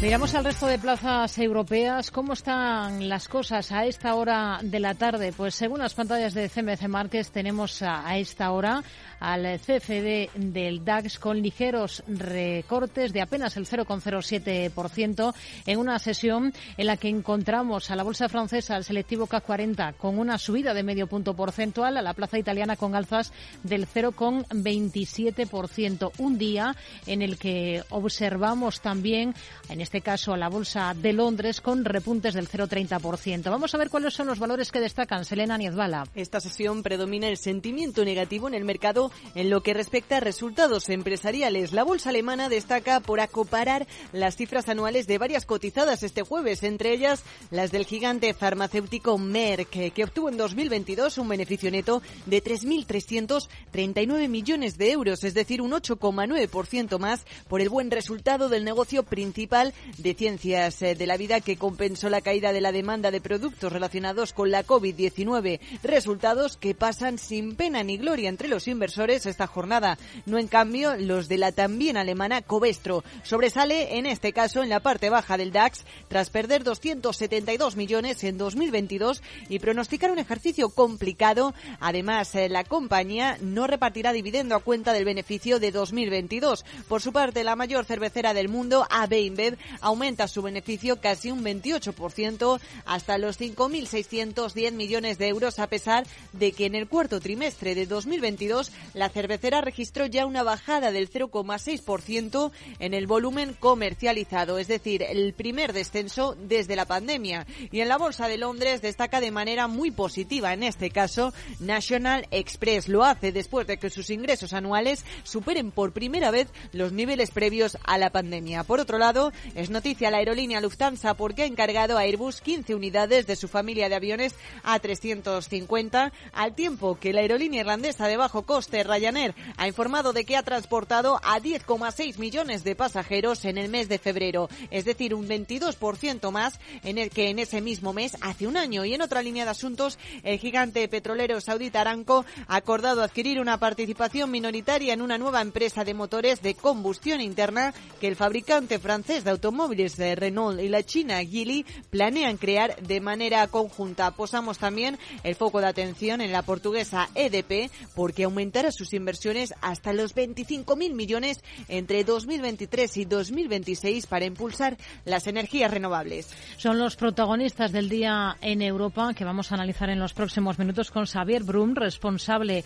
[SPEAKER 1] Miramos al resto de plazas europeas. ¿Cómo están las cosas a esta hora de la tarde? Pues según las pantallas de CMC Márquez tenemos a, esta hora al CFD del DAX con ligeros recortes de apenas el 0,07% en una sesión en la que encontramos a la bolsa francesa, al selectivo CAC 40, con una subida de medio punto porcentual, a la plaza italiana con alzas del 0,27%. Un día en el que observamos también en este caso a la Bolsa de Londres, con repuntes del 0,30%. Vamos a ver cuáles son los valores que destacan. Selena Niezbala.
[SPEAKER 8] Esta sesión predomina el sentimiento negativo en el mercado en lo que respecta a resultados empresariales. La bolsa alemana destaca por acoparar las cifras anuales de varias cotizadas este jueves, entre ellas las del gigante farmacéutico Merck, que obtuvo en 2022 un beneficio neto de 3.339 millones de euros, es decir, un 8,9% más por el buen resultado del negocio principal de Ciencias eh, de la Vida que compensó la caída de la demanda de productos relacionados con la COVID-19. Resultados que pasan sin pena ni gloria entre los inversores esta jornada. No en cambio los de la también alemana Covestro. Sobresale en este caso en la parte baja del DAX tras perder 272 millones en 2022 y pronosticar un ejercicio complicado. Además, eh, la compañía no repartirá dividendo a cuenta del beneficio de 2022. Por su parte, la mayor cervecera del mundo, AB InBev, aumenta su beneficio casi un 28% hasta los 5.610 millones de euros a pesar de que en el cuarto trimestre de 2022 la cervecera registró ya una bajada del 0,6% en el volumen comercializado, es decir, el primer descenso desde la pandemia. Y en la Bolsa de Londres destaca de manera muy positiva, en este caso, National Express. Lo hace después de que sus ingresos anuales superen por primera vez los niveles previos a la pandemia. Por otro lado, es noticia la aerolínea Lufthansa porque ha encargado a Airbus 15 unidades de su familia de aviones A350, al tiempo que la aerolínea irlandesa de bajo coste Ryanair ha informado de que ha transportado a 10,6 millones de pasajeros en el mes de febrero, es decir, un 22% más en el que en ese mismo mes hace un año. Y en otra línea de asuntos, el gigante petrolero saudita Aramco ha acordado adquirir una participación minoritaria en una nueva empresa de motores de combustión interna que el fabricante francés de automóviles automóviles de Renault y la China Geely planean crear de manera conjunta. Posamos también el foco de atención en la portuguesa EDP porque aumentará sus inversiones hasta los 25.000 millones entre 2023 y 2026 para impulsar las energías renovables.
[SPEAKER 1] Son los protagonistas del día en Europa que vamos a analizar en los próximos minutos con Xavier Brum, responsable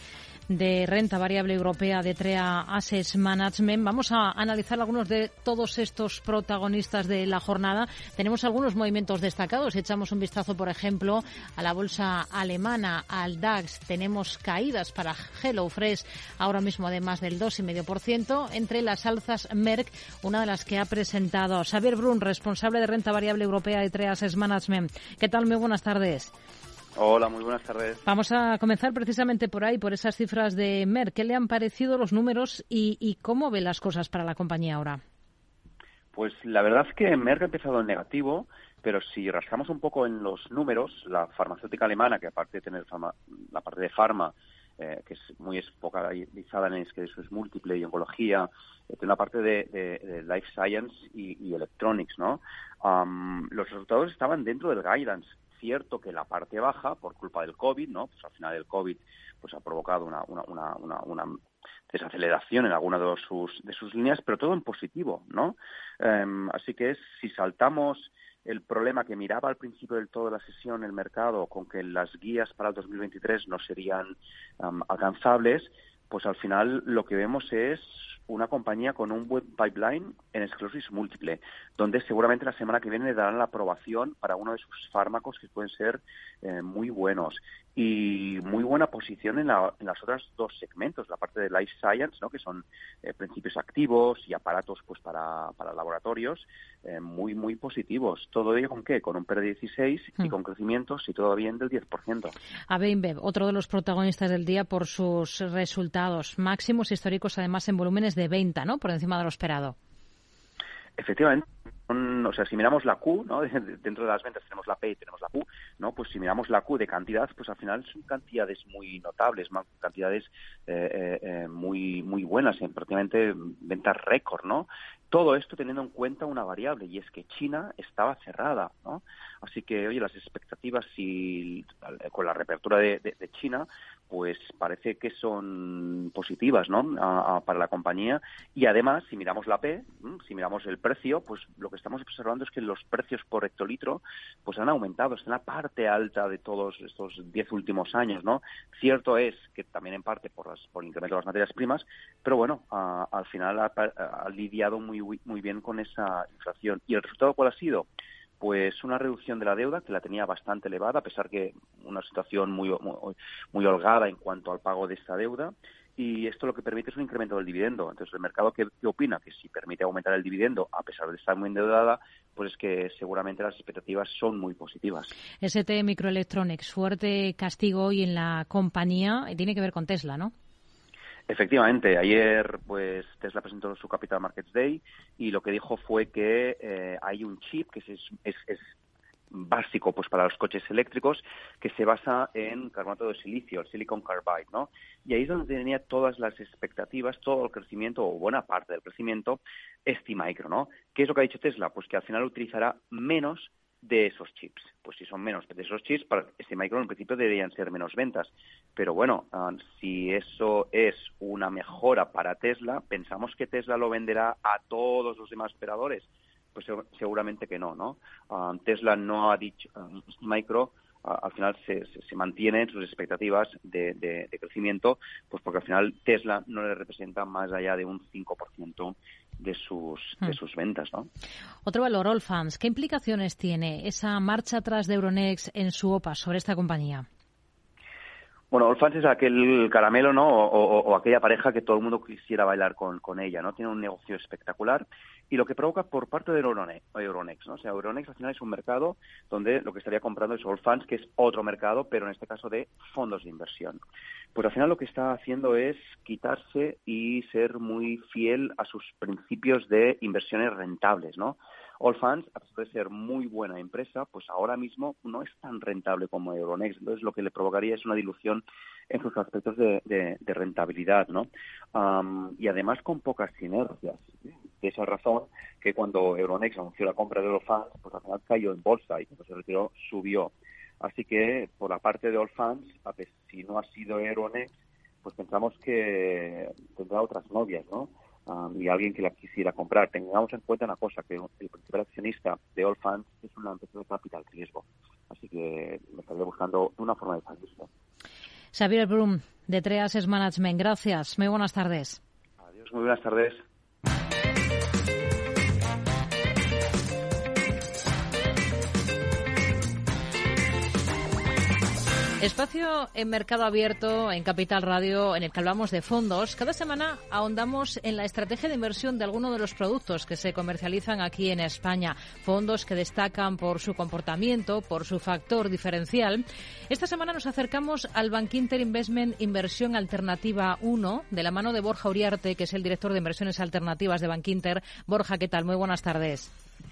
[SPEAKER 1] de renta variable europea de TREA Assets Management. Vamos a analizar algunos de todos estos protagonistas de la jornada. Tenemos algunos movimientos destacados. Echamos un vistazo, por ejemplo, a la bolsa alemana, al DAX. Tenemos caídas para HelloFresh ahora mismo de más del 2,5%. Entre las alzas, Merck, una de las que ha presentado Xavier Brun, responsable de renta variable europea de TREA Assets Management. ¿Qué tal? Muy buenas tardes.
[SPEAKER 15] Hola, muy buenas tardes.
[SPEAKER 1] Vamos a comenzar precisamente por ahí, por esas cifras de Merck. ¿Qué le han parecido los números y, cómo ve las cosas para la compañía ahora?
[SPEAKER 15] Pues la verdad es que Merck ha empezado en negativo, pero si rascamos un poco en los números, la farmacéutica alemana, que aparte de tener la parte de farma, eh, que es muy espocalizada en es que eso es múltiple y oncología, eh, tiene la parte de, life science y, electronics, ¿no? los resultados estaban dentro del guidance cierto que la parte baja, por culpa del COVID, ¿no? Pues al final el COVID pues ha provocado una, una, una, una, desaceleración en alguna de sus, de sus líneas, pero todo en positivo, ¿no? Em, así que es, si saltamos el problema que miraba al principio del todo de la sesión el mercado con que las guías para el 2023 no serían alcanzables, pues al final lo que vemos es una compañía con un buen pipeline en esclerosis múltiple, donde seguramente la semana que viene le darán la aprobación para uno de sus fármacos que pueden ser eh, muy buenos y muy buena posición en, la, en las otras dos segmentos, la parte de life science, ¿no? que son eh, principios activos y aparatos pues para, para laboratorios, eh, muy muy positivos. ¿Todo ello con qué? Con un PER de 16 y hmm. con crecimientos, si todo bien, del 10%.
[SPEAKER 1] A otro de los protagonistas del día por sus resultados máximos históricos, además en volúmenes de venta, ¿no? Por encima de lo esperado.
[SPEAKER 15] Efectivamente, o sea, si miramos la Q, ¿no? dentro de las ventas tenemos la P y tenemos la Q, ¿no? Pues si miramos la Q de cantidad, pues al final son cantidades muy notables, cantidades eh, eh, eh, muy muy buenas, en prácticamente ventas récord, ¿no? Todo esto teniendo en cuenta una variable y es que China estaba cerrada, ¿no? Así que, oye, las expectativas si, con la reapertura de, China, pues parece que son positivas ¿no? para la compañía. Y además, si miramos la P, si miramos el precio, pues lo que estamos observando es que los precios por hectolitro pues han aumentado, está en la parte alta de todos estos diez últimos años. ¿no? Cierto es que también en parte por, las, por el incremento de las materias primas, pero bueno, al final ha, ha lidiado muy, muy bien con esa inflación. ¿Y el resultado cuál ha sido? pues una reducción de la deuda que la tenía bastante elevada, a pesar que una situación muy, muy, holgada en cuanto al pago de esta deuda. Y esto lo que permite es un incremento del dividendo. Entonces, el mercado, ¿qué, opina? Que si permite aumentar el dividendo, a pesar de estar muy endeudada, pues es que seguramente las expectativas son muy positivas.
[SPEAKER 1] ST Microelectronics, fuerte castigo hoy en la compañía, y tiene que ver con Tesla, ¿no?
[SPEAKER 15] Efectivamente, ayer pues Tesla presentó su Capital Markets Day y lo que dijo fue que eh, hay un chip que es, es, básico pues para los coches eléctricos que se basa en carbonato de silicio, el silicon carbide, ¿no? Y ahí es donde tenía todas las expectativas, todo el crecimiento o buena parte del crecimiento STMicro, ¿no? ¿Qué es lo que ha dicho Tesla? Pues que al final utilizará menos de esos chips. Pues si son menos de esos chips, para este micro en principio deberían ser menos ventas. Pero bueno, ah, si eso es una mejora para Tesla, pensamos que Tesla lo venderá a todos los demás operadores. Pues seguramente que no, ¿no? Ah, Tesla no ha dicho, uh, micro al final se, se, mantienen sus expectativas de, de, crecimiento, pues porque al final Tesla no le representa más allá de un 5% de sus, de hmm. sus ventas. ¿no?
[SPEAKER 1] Otro valor, Allfans. ¿Qué implicaciones tiene esa marcha atrás de Euronext en su OPA sobre esta compañía?
[SPEAKER 15] Bueno, Allfans es aquel caramelo, ¿no? O, aquella pareja que todo el mundo quisiera bailar con, con ella, ¿no? Tiene un negocio espectacular y lo que provoca por parte de Euronext, ¿no? O sea, Euronext al final es un mercado donde lo que estaría comprando es Allfunds, que es otro mercado, pero en este caso de fondos de inversión. Pues al final lo que está haciendo es quitarse y ser muy fiel a sus principios de inversiones rentables, ¿no? Allfunds, a pesar de ser muy buena empresa, pues ahora mismo no es tan rentable como Euronext. Entonces, lo que le provocaría es una dilución en sus aspectos de, rentabilidad, ¿no? y además con pocas sinergias de esa razón que cuando Euronext anunció la compra de Allfunds, pues al final cayó en bolsa y cuando se retiró subió. Así que por la parte de Allfunds, si no ha sido Euronext, pues pensamos que tendrá otras novias, ¿no? Um, y alguien que la quisiera comprar. Tengamos en cuenta una cosa, que el principal accionista de Allfunds es una empresa de capital riesgo. Así que me estaría buscando una forma de salirse.
[SPEAKER 1] Xavier Brum, de Treas Management. Gracias. Muy buenas tardes.
[SPEAKER 15] Adiós, muy buenas tardes.
[SPEAKER 1] Espacio en Mercado Abierto, en Capital Radio, en el que hablamos de fondos. Cada semana ahondamos en la estrategia de inversión de algunos de los productos que se comercializan aquí en España. Fondos que destacan por su comportamiento, por su factor diferencial. Esta semana nos acercamos al Bank Inter Investment Inversión Alternativa 1, de la mano de Borja Uriarte, que es el director de inversiones alternativas de Bank Inter. Borja, ¿qué tal? Muy buenas tardes.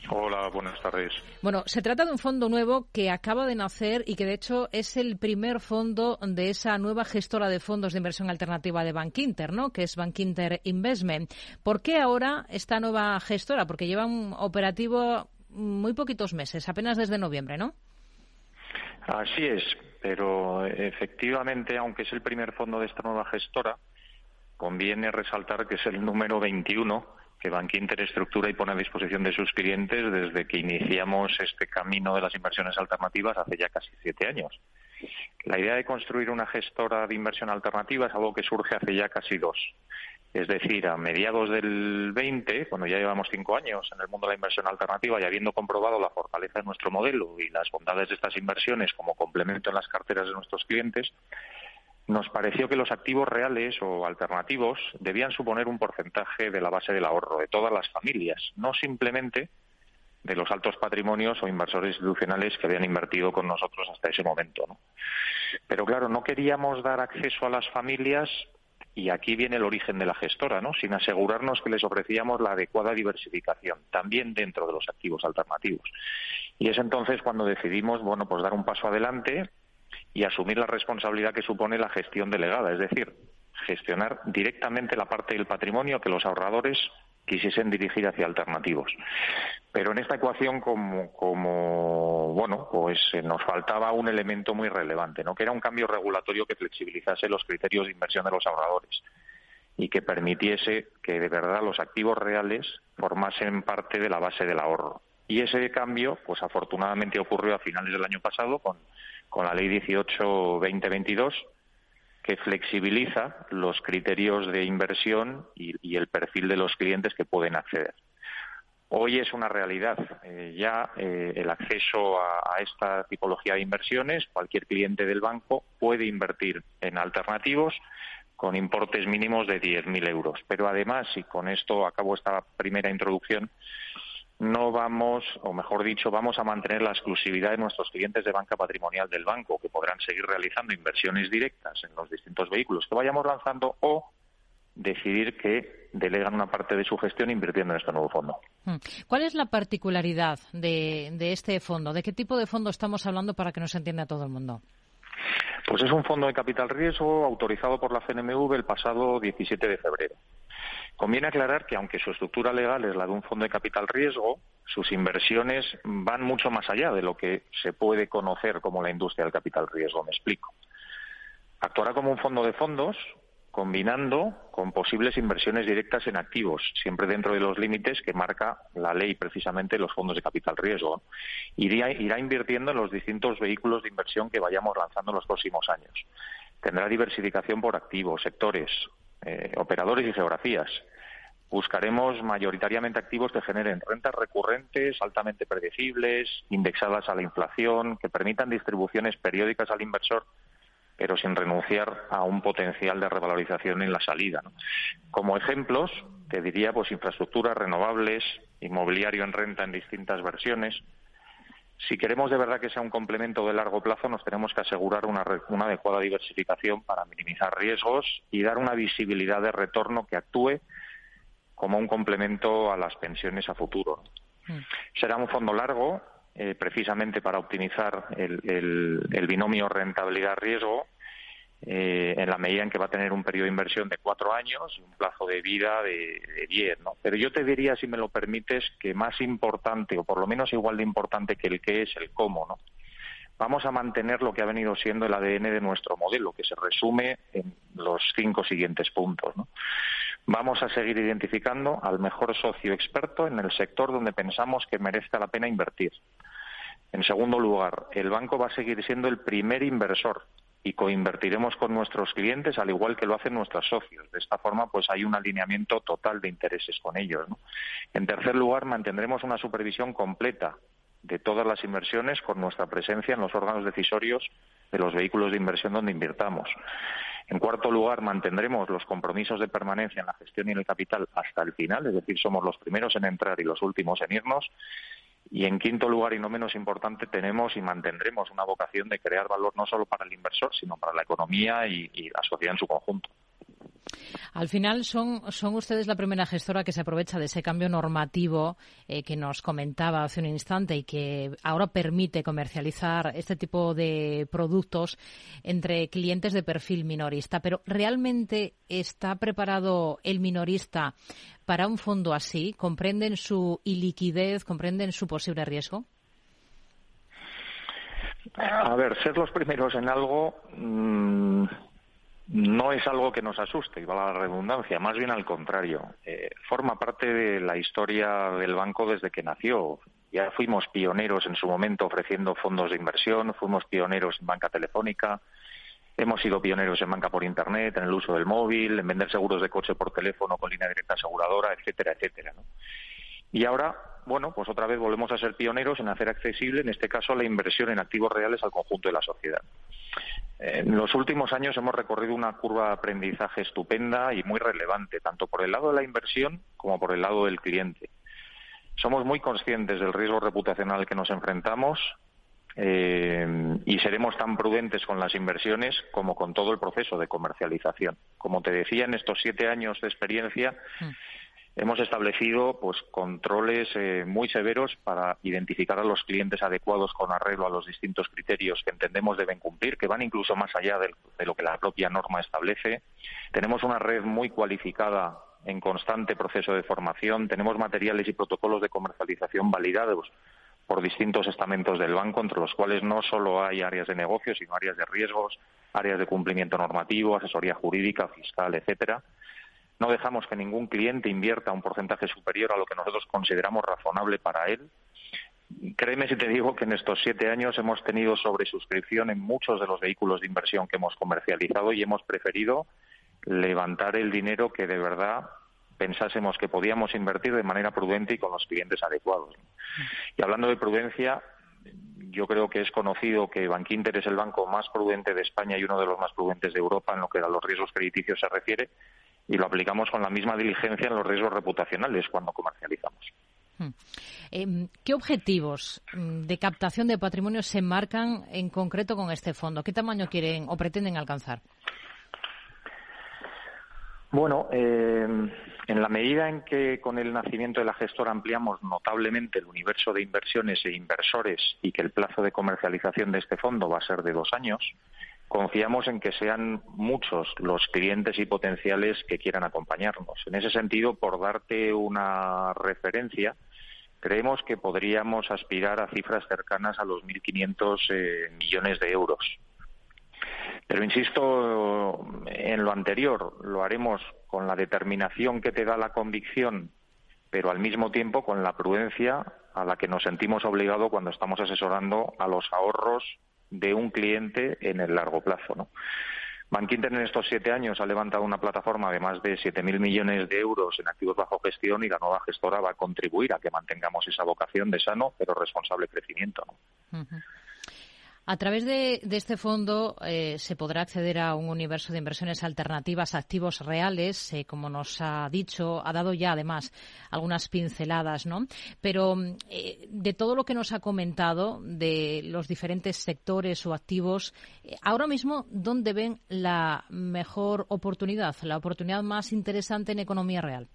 [SPEAKER 16] Hola, buenas tardes.
[SPEAKER 1] Bueno, se trata de un fondo nuevo que acaba de nacer y que de hecho es el primer fondo de esa nueva gestora de fondos de inversión alternativa de Bankinter, ¿no? Que es Bankinter Investment. ¿Por qué ahora esta nueva gestora? Porque lleva un operativo muy poquitos meses, apenas desde noviembre, ¿no?
[SPEAKER 16] Así es, pero efectivamente, aunque es el primer fondo de esta nueva gestora, conviene resaltar que es el número 21 que Bankinter estructura y pone a disposición de sus clientes desde que iniciamos este camino de las inversiones alternativas hace ya casi siete años. La idea de construir una gestora de inversión alternativa es algo que surge hace ya casi dos. Es decir, a mediados del 20, cuando ya llevamos cinco años en el mundo de la inversión alternativa y habiendo comprobado la fortaleza de nuestro modelo y las bondades de estas inversiones como complemento en las carteras de nuestros clientes, nos pareció que los activos reales o alternativos debían suponer un porcentaje de la base del ahorro de todas las familias, no simplemente de los altos patrimonios o inversores institucionales que habían invertido con nosotros hasta ese momento. Pero claro, no queríamos dar acceso a las familias y aquí viene el origen de la gestora, ¿no? sin asegurarnos que les ofrecíamos la adecuada diversificación, también dentro de los activos alternativos. Y es entonces cuando decidimos, bueno, pues dar un paso adelante y asumir la responsabilidad que supone la gestión delegada, es decir, gestionar directamente la parte del patrimonio que los ahorradores quisiesen dirigir hacia alternativos. Pero en esta ecuación, como, como bueno, pues eh, nos faltaba un elemento muy relevante, ¿no? Que era un cambio regulatorio que flexibilizase los criterios de inversión de los ahorradores y que permitiese que de verdad los activos reales formasen parte de la base del ahorro. Y ese cambio, pues afortunadamente ocurrió a finales del año pasado con con la Ley 18-2022 que flexibiliza los criterios de inversión y, el perfil de los clientes que pueden acceder. Hoy es una realidad eh, ya eh, el acceso a, esta tipología de inversiones. Cualquier cliente del banco puede invertir en alternativos con importes mínimos de 10.000 euros. Pero además, y con esto acabo esta primera introducción, no vamos, o mejor dicho, vamos a mantener la exclusividad de nuestros clientes de banca patrimonial del banco, que podrán seguir realizando inversiones directas en los distintos vehículos que vayamos lanzando o decidir que delegan una parte de su gestión invirtiendo en este nuevo fondo.
[SPEAKER 1] Hmm. ¿Cuál es la particularidad de, de este fondo? ¿De qué tipo de fondo estamos hablando para que nos entienda todo el mundo?
[SPEAKER 16] Pues es un fondo de capital riesgo autorizado por la CNMV el pasado 17 de febrero. Conviene aclarar que, aunque su estructura legal es la de un fondo de capital riesgo, sus inversiones van mucho más allá de lo que se puede conocer como la industria del capital riesgo. Me explico. Actuará como un fondo de fondos, combinando con posibles inversiones directas en activos, siempre dentro de los límites que marca la ley precisamente los fondos de capital riesgo. Irá, invirtiendo en los distintos vehículos de inversión que vayamos lanzando en los próximos años. Tendrá diversificación por activos, sectores, eh, operadores y geografías. Buscaremos mayoritariamente activos que generen rentas recurrentes, altamente predecibles, indexadas a la inflación, que permitan distribuciones periódicas al inversor, pero sin renunciar a un potencial de revalorización en la salida. Como ejemplos, te diría pues infraestructuras renovables, inmobiliario en renta en distintas versiones, si queremos de verdad que sea un complemento de largo plazo, nos tenemos que asegurar una, adecuada diversificación para minimizar riesgos y dar una visibilidad de retorno que actúe como un complemento a las pensiones a futuro. Mm. Será un fondo largo, eh, precisamente para optimizar el, binomio rentabilidad-riesgo eh, en la medida en que va a tener un periodo de inversión de cuatro años y un plazo de vida de, de diez. ¿no? Pero yo te diría, si me lo permites, que más importante, o por lo menos igual de importante que el qué es el cómo. ¿no? Vamos a mantener lo que ha venido siendo el ADN de nuestro modelo, que se resume en los cinco siguientes puntos. ¿no? Vamos a seguir identificando al mejor socio experto en el sector donde pensamos que merezca la pena invertir. En segundo lugar, el banco va a seguir siendo el primer inversor y coinvertiremos con nuestros clientes al igual que lo hacen nuestros socios. De esta forma, pues hay un alineamiento total de intereses con ellos. En tercer lugar, mantendremos una supervisión completa de todas las inversiones con nuestra presencia en los órganos decisorios de los vehículos de inversión donde invirtamos. En cuarto lugar, mantendremos los compromisos de permanencia en la gestión y en el capital hasta el final, es decir, somos los primeros en entrar y los últimos en irnos. Y en quinto lugar, y no menos importante, tenemos y mantendremos una vocación de crear valor no solo para el inversor, sino para la economía y, la sociedad en su conjunto.
[SPEAKER 1] Al final son, ustedes la primera gestora que se aprovecha de ese cambio normativo eh, que nos comentaba hace un instante y que ahora permite comercializar este tipo de productos entre clientes de perfil minorista. Pero ¿realmente está preparado el minorista para un fondo así? ¿Comprenden su iliquidez? ¿Comprenden su posible riesgo?
[SPEAKER 16] A ver, ser los primeros en algo mm, no es algo que nos asuste, y va la redundancia, más bien al contrario. Eh, forma parte de la historia del banco desde que nació. Ya fuimos pioneros en su momento ofreciendo fondos de inversión, fuimos pioneros en banca telefónica, hemos sido pioneros en banca por Internet, en el uso del móvil, en vender seguros de coche por teléfono con línea directa aseguradora, etcétera, etcétera. Y ahora, bueno, pues otra vez volvemos a ser pioneros en hacer accesible, en este caso, la inversión en activos reales al conjunto de la sociedad. En los últimos años hemos recorrido una curva de aprendizaje estupenda y muy relevante, tanto por el lado de la inversión como por el lado del cliente. Somos muy conscientes del riesgo reputacional que nos enfrentamos eh, y seremos tan prudentes con las inversiones como con todo el proceso de comercialización. Como te decía, en estos siete años de experiencia, mm hemos establecido pues controles eh, muy severos para identificar a los clientes adecuados con arreglo a los distintos criterios que entendemos deben cumplir, que van incluso más allá de, lo que la propia norma establece. Tenemos una red muy cualificada en constante proceso de formación. Tenemos materiales y protocolos de comercialización validados por distintos estamentos del banco, entre los cuales no solo hay áreas de negocio, sino áreas de riesgos, áreas de cumplimiento normativo, asesoría jurídica, fiscal, etcétera. No dejamos que ningún cliente invierta un porcentaje superior a lo que nosotros consideramos razonable para él. Créeme si te digo que en estos siete años hemos tenido sobresuscripción en muchos de los vehículos de inversión que hemos comercializado y hemos preferido levantar el dinero que de verdad pensásemos que podíamos invertir de manera prudente y con los clientes adecuados. Y hablando de prudencia, yo creo que es conocido que Bankinter es el banco más prudente de España y uno de los más prudentes de Europa en lo que a los riesgos crediticios se refiere y lo aplicamos con la misma diligencia en los riesgos reputacionales cuando comercializamos. Hmm.
[SPEAKER 1] Em, ¿Qué objetivos mm, de captación de patrimonio se marcan en concreto con este fondo? ¿Qué tamaño quieren o pretenden alcanzar?
[SPEAKER 16] Bueno, em, en la medida en que con el nacimiento de la gestora ampliamos notablemente el universo de inversiones e inversores y que el plazo de comercialización de este fondo va a ser de dos años, confiamos en que sean muchos los clientes y potenciales que quieran acompañarnos. En ese sentido, por darte una referencia, creemos que podríamos aspirar a cifras cercanas a los 1.500 eh, millones de euros. Pero insisto en lo anterior, lo haremos con la determinación que te da la convicción, pero al mismo tiempo con la prudencia a la que nos sentimos obligados cuando estamos asesorando a los ahorros de un cliente en el largo plazo. ¿no? Bankinter en estos siete años ha levantado una plataforma de más de 7.000 millones de euros en activos bajo gestión y la nueva gestora va a contribuir a que mantengamos esa vocación de sano pero responsable crecimiento. ¿no?
[SPEAKER 1] A través de, este fondo eh, se podrá acceder a un universo de inversiones alternativas, activos reales, eh, como nos ha dicho, ha dado ya además algunas pinceladas, ¿no? Pero eh, de todo lo que nos ha comentado, de los diferentes sectores o activos, ahora mismo, ¿dónde ven la mejor oportunidad, la oportunidad más interesante en economía real?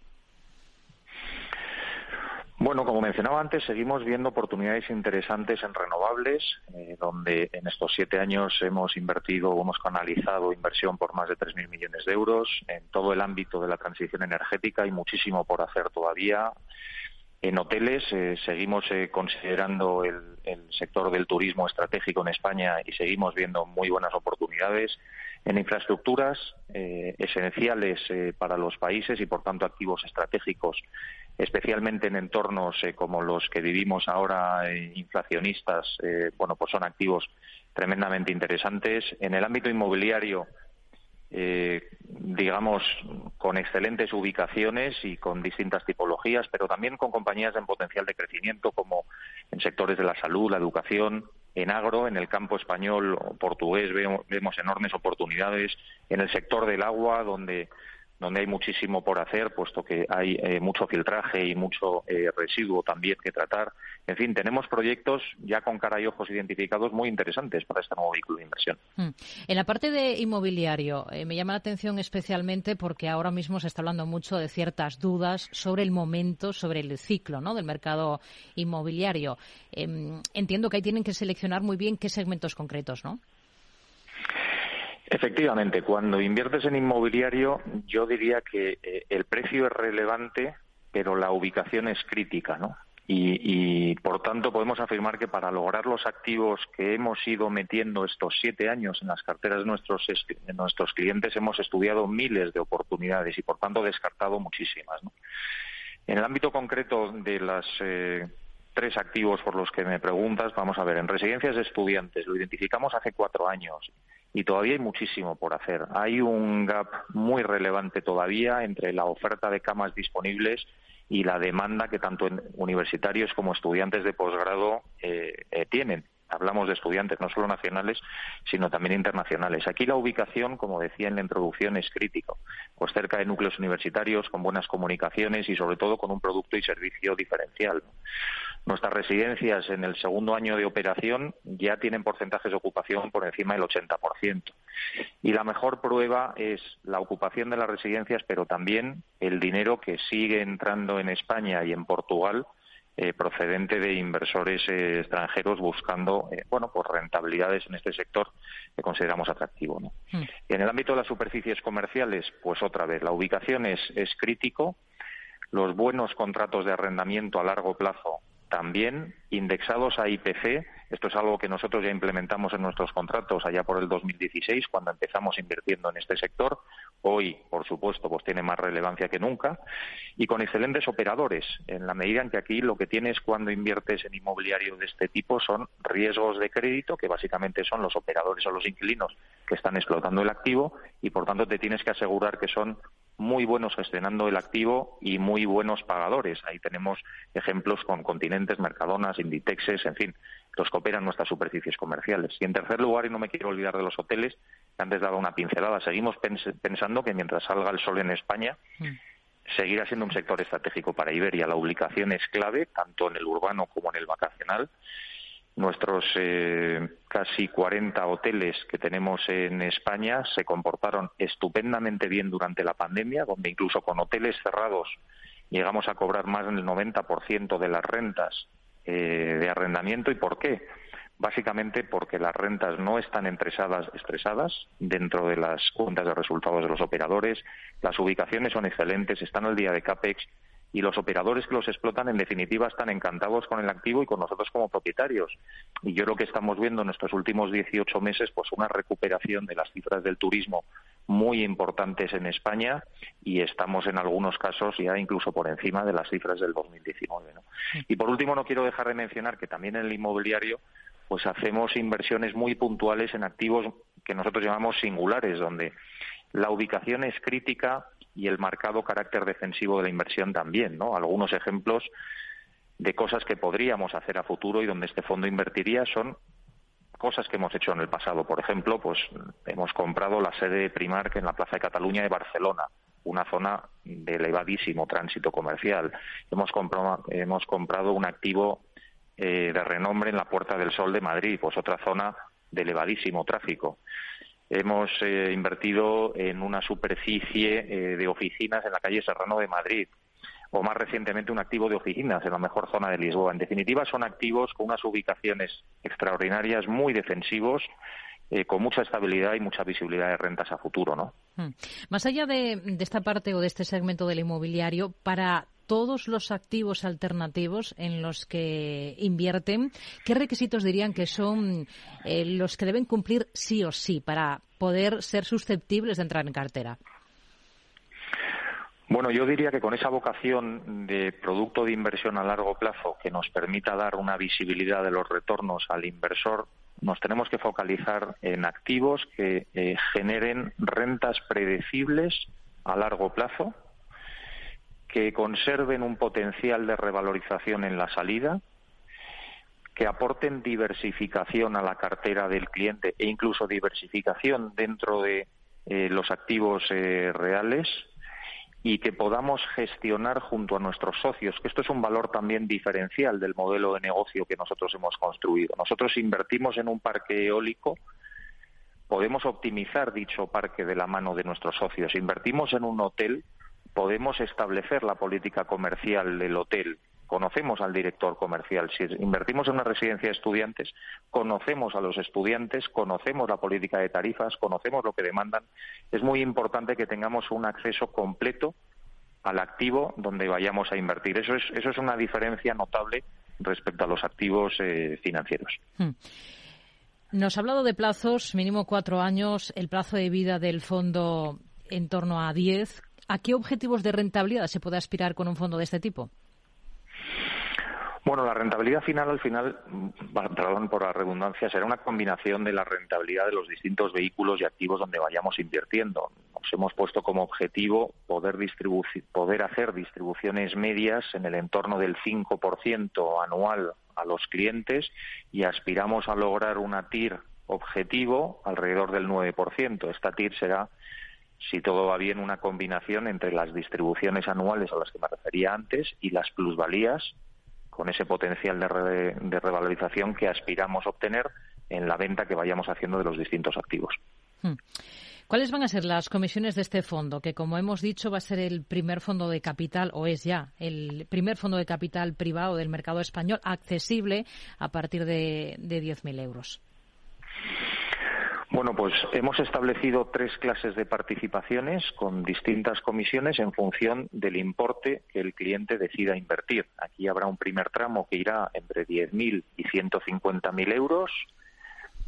[SPEAKER 16] Bueno, como mencionaba antes, seguimos viendo oportunidades interesantes en renovables, eh, donde en estos siete años hemos invertido o hemos canalizado inversión por más de 3.000 millones de euros. En todo el ámbito de la transición energética hay muchísimo por hacer todavía. En hoteles eh, seguimos eh, considerando el, sector del turismo estratégico en España y seguimos viendo muy buenas oportunidades. En infraestructuras esenciales para los países y, por tanto, activos estratégicos especialmente en entornos eh, como los que vivimos ahora eh, inflacionistas, eh, bueno, pues son activos tremendamente interesantes. En el ámbito inmobiliario, digamos, con excelentes ubicaciones y con distintas tipologías, pero también con compañías en potencial de crecimiento, como en sectores de la salud, la educación, en agro, en el campo español o portugués vemos enormes oportunidades, en el sector del agua, donde donde hay muchísimo por hacer, puesto que hay eh, mucho filtraje y mucho eh, residuo también que tratar. En fin, tenemos proyectos ya con cara y ojos identificados muy interesantes para este nuevo vehículo de inversión.
[SPEAKER 1] Hmm. En la parte de inmobiliario, eh, me llama la atención especialmente porque ahora mismo se está hablando mucho de ciertas dudas sobre el momento, sobre el ciclo ¿no? del mercado inmobiliario. Em, entiendo que ahí tienen que seleccionar muy bien qué segmentos concretos, ¿no?
[SPEAKER 16] Efectivamente, cuando inviertes en inmobiliario, yo diría que eh, el precio es relevante, pero la ubicación es crítica, ¿no? Y, por tanto podemos afirmar que para lograr los activos que hemos ido metiendo estos siete años en las carteras de nuestros, de nuestros clientes hemos estudiado miles de oportunidades y por tanto descartado muchísimas. En el ámbito concreto de las eh, tres activos por los que me preguntas, vamos a ver, en residencias de estudiantes lo identificamos hace cuatro años y todavía hay muchísimo por hacer. Hay un gap muy relevante todavía entre la oferta de camas disponibles y la demanda que tanto universitarios como estudiantes de posgrado eh, eh, tienen hablamos de estudiantes no solo nacionales, sino también internacionales. Aquí la ubicación, como decía en la introducción, es crítico, pues cerca de núcleos universitarios, con buenas comunicaciones y sobre todo con un producto y servicio diferencial. Nuestras residencias en el segundo año de operación ya tienen porcentajes de ocupación por encima del 80%. Y la mejor prueba es la ocupación de las residencias, pero también el dinero que sigue entrando en España y en Portugal eh, procedente de inversores eh, extranjeros buscando eh, bueno pues rentabilidades en este sector que consideramos atractivo ¿no? Hmm. en el ámbito de las superficies comerciales pues otra vez la ubicación es, es crítico los buenos contratos de arrendamiento a largo plazo también indexados a IPC esto es algo que nosotros ya implementamos en nuestros contratos allá por el 2016, cuando empezamos invirtiendo en este sector. Hoy, por supuesto, pues tiene más relevancia que nunca. Y con excelentes operadores, en la medida en que aquí lo que tienes cuando inviertes en inmobiliario de este tipo son riesgos de crédito, que básicamente son los operadores o los inquilinos que están explotando el activo, y por tanto te tienes que asegurar que son muy buenos gestionando el activo y muy buenos pagadores. Ahí tenemos ejemplos con Continentes, Mercadonas, Inditexes, en fin, los que operan nuestras superficies comerciales. Y en tercer lugar, y no me quiero olvidar de los hoteles, que antes dado una pincelada, seguimos pensando que mientras salga el sol en España, mm. seguirá siendo un sector estratégico para Iberia. La ubicación es clave, tanto en el urbano como en el vacacional. Nuestros eh, casi 40 hoteles que tenemos en España se comportaron estupendamente bien durante la pandemia, donde incluso con hoteles cerrados llegamos a cobrar más del 90% de las rentas eh, de arrendamiento. ¿Y por qué? Básicamente porque las rentas no están estresadas, estresadas dentro de las cuentas de resultados de los operadores, las ubicaciones son excelentes, están al día de CAPEX y los operadores que los explotan, en definitiva, están encantados con el activo y con nosotros como propietarios. Y yo creo que estamos viendo en estos últimos 18 meses pues una recuperación de las cifras del turismo muy importantes en España y estamos en algunos casos ya incluso por encima de las cifras del 2019. Y por último, no quiero dejar de mencionar que también en el inmobiliario pues hacemos inversiones muy puntuales en activos que nosotros llamamos singulares, donde la ubicación es crítica y el marcado carácter defensivo de la inversión también, ¿no? Algunos ejemplos de cosas que podríamos hacer a futuro y donde este fondo invertiría son cosas que hemos hecho en el pasado. Por ejemplo, pues hemos comprado la sede de Primark en la Plaza de Cataluña de Barcelona, una zona de elevadísimo tránsito comercial. Hemos comprado, hemos comprado un activo eh, de renombre en la Puerta del Sol de Madrid, pues otra zona de elevadísimo tráfico. Hemos eh, invertido en una superficie eh, de oficinas en la calle Serrano de Madrid, o más recientemente un activo de oficinas en la mejor zona de Lisboa. En definitiva, son activos con unas ubicaciones extraordinarias, muy defensivos, eh, con mucha estabilidad y mucha visibilidad de rentas a futuro, ¿no?
[SPEAKER 1] Hmm. Más allá de, esta parte o de este segmento del inmobiliario, para todos los activos alternativos en los que invierten, ¿qué requisitos dirían que son eh, los que deben cumplir sí o sí para poder ser susceptibles de entrar en cartera?
[SPEAKER 16] Bueno, yo diría que con esa vocación de producto de inversión a largo plazo que nos permita dar una visibilidad de los retornos al inversor, nos tenemos que focalizar en activos que eh, generen rentas predecibles a largo plazo, que conserven un potencial de revalorización en la salida, que aporten diversificación a la cartera del cliente e incluso diversificación dentro de eh, los activos eh, reales y que podamos gestionar junto a nuestros socios, que esto es un valor también diferencial del modelo de negocio que nosotros hemos construido. Nosotros invertimos en un parque eólico, podemos optimizar dicho parque de la mano de nuestros socios. Invertimos en un hotel, podemos establecer la política comercial del hotel conocemos al director comercial. Si invertimos en una residencia de estudiantes, conocemos a los estudiantes, conocemos la política de tarifas, conocemos lo que demandan. Es muy importante que tengamos un acceso completo al activo donde vayamos a invertir. Eso es, eso es una diferencia notable respecto a los activos eh, financieros. Hmm.
[SPEAKER 1] Nos ha hablado de plazos, mínimo cuatro años, el plazo de vida del fondo en torno a diez. ¿A qué objetivos de rentabilidad se puede aspirar con un fondo de este tipo?
[SPEAKER 16] Bueno, la rentabilidad final, al final, perdón por la redundancia, será una combinación de la rentabilidad de los distintos vehículos y activos donde vayamos invirtiendo. Nos hemos puesto como objetivo poder, poder hacer distribuciones medias en el entorno del 5% anual a los clientes y aspiramos a lograr una TIR objetivo alrededor del 9%. Esta TIR será si todo va bien, una combinación entre las distribuciones anuales a las que me refería antes y las plusvalías con ese potencial de, revalorización que aspiramos a obtener en la venta que vayamos haciendo de los distintos activos. Hmm.
[SPEAKER 1] ¿Cuáles van a ser las comisiones de este fondo? Que, como hemos dicho, va a ser el primer fondo de capital, o es ya el primer fondo de capital privado del mercado español accesible a partir de, de 10.000 euros.
[SPEAKER 16] Bueno, pues hemos establecido tres clases de participaciones con distintas comisiones en función del importe que el cliente decida invertir. Aquí habrá un primer tramo que irá entre 10.000 y 150.000 euros.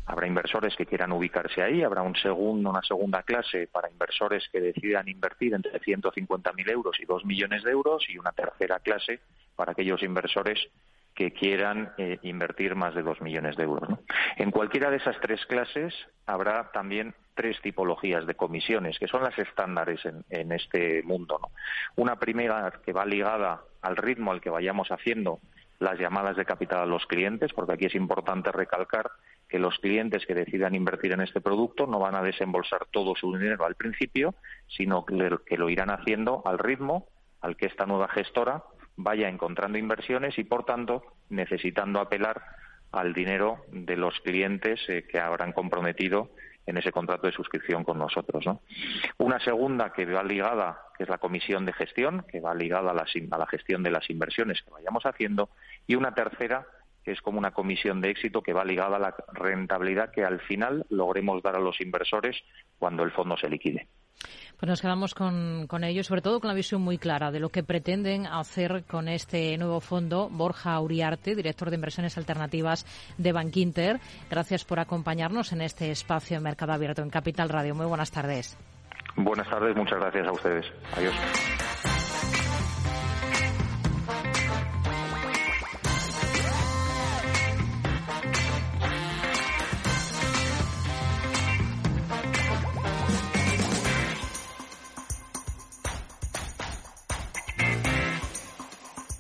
[SPEAKER 16] Habrá inversores que quieran ubicarse ahí. Habrá un segundo, una segunda clase para inversores que decidan invertir entre 150.000 euros y 2 millones de euros. Y una tercera clase para aquellos inversores que quieran eh, invertir más de dos millones de euros. En cualquiera de esas tres clases habrá también tres tipologías de comisiones, que son las estándares en, este mundo. Una primera que va ligada al ritmo al que vayamos haciendo las llamadas de capital a los clientes, porque aquí es importante recalcar que los clientes que decidan invertir en este producto no van a desembolsar todo su dinero al principio, sino que lo irán haciendo al ritmo al que esta nueva gestora vaya encontrando inversiones y, por tanto, necesitando apelar al dinero de los clientes eh, que habrán comprometido en ese contrato de suscripción con nosotros. Una segunda que va ligada, que es la comisión de gestión, que va ligada a la, a la gestión de las inversiones que vayamos haciendo, y una tercera que es como una comisión de éxito que va ligada a la rentabilidad que al final logremos dar a los inversores cuando el fondo se liquide.
[SPEAKER 1] Pues nos quedamos con, con ello, sobre todo con la visión muy clara de lo que pretenden hacer con este nuevo fondo. Borja Uriarte, director de inversiones alternativas de Bankinter. Gracias por acompañarnos en este espacio de Mercado Abierto en Capital Radio. Muy buenas tardes.
[SPEAKER 16] Buenas tardes, muchas gracias a ustedes. Adiós.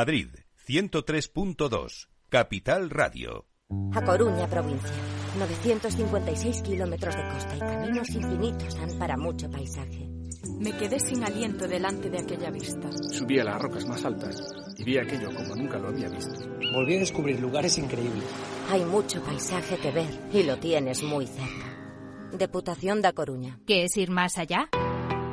[SPEAKER 7] Madrid 103.2, Capital Radio.
[SPEAKER 17] A Coruña, provincia. 956 kilómetros de costa y caminos infinitos han para mucho paisaje.
[SPEAKER 18] Me quedé sin aliento delante de aquella vista.
[SPEAKER 19] Subí a las rocas más altas y vi aquello como nunca lo había visto.
[SPEAKER 20] Volví a descubrir lugares increíbles.
[SPEAKER 17] Hay mucho paisaje que ver y lo tienes muy cerca. Deputación da Coruña.
[SPEAKER 21] ¿Qué es ir más allá?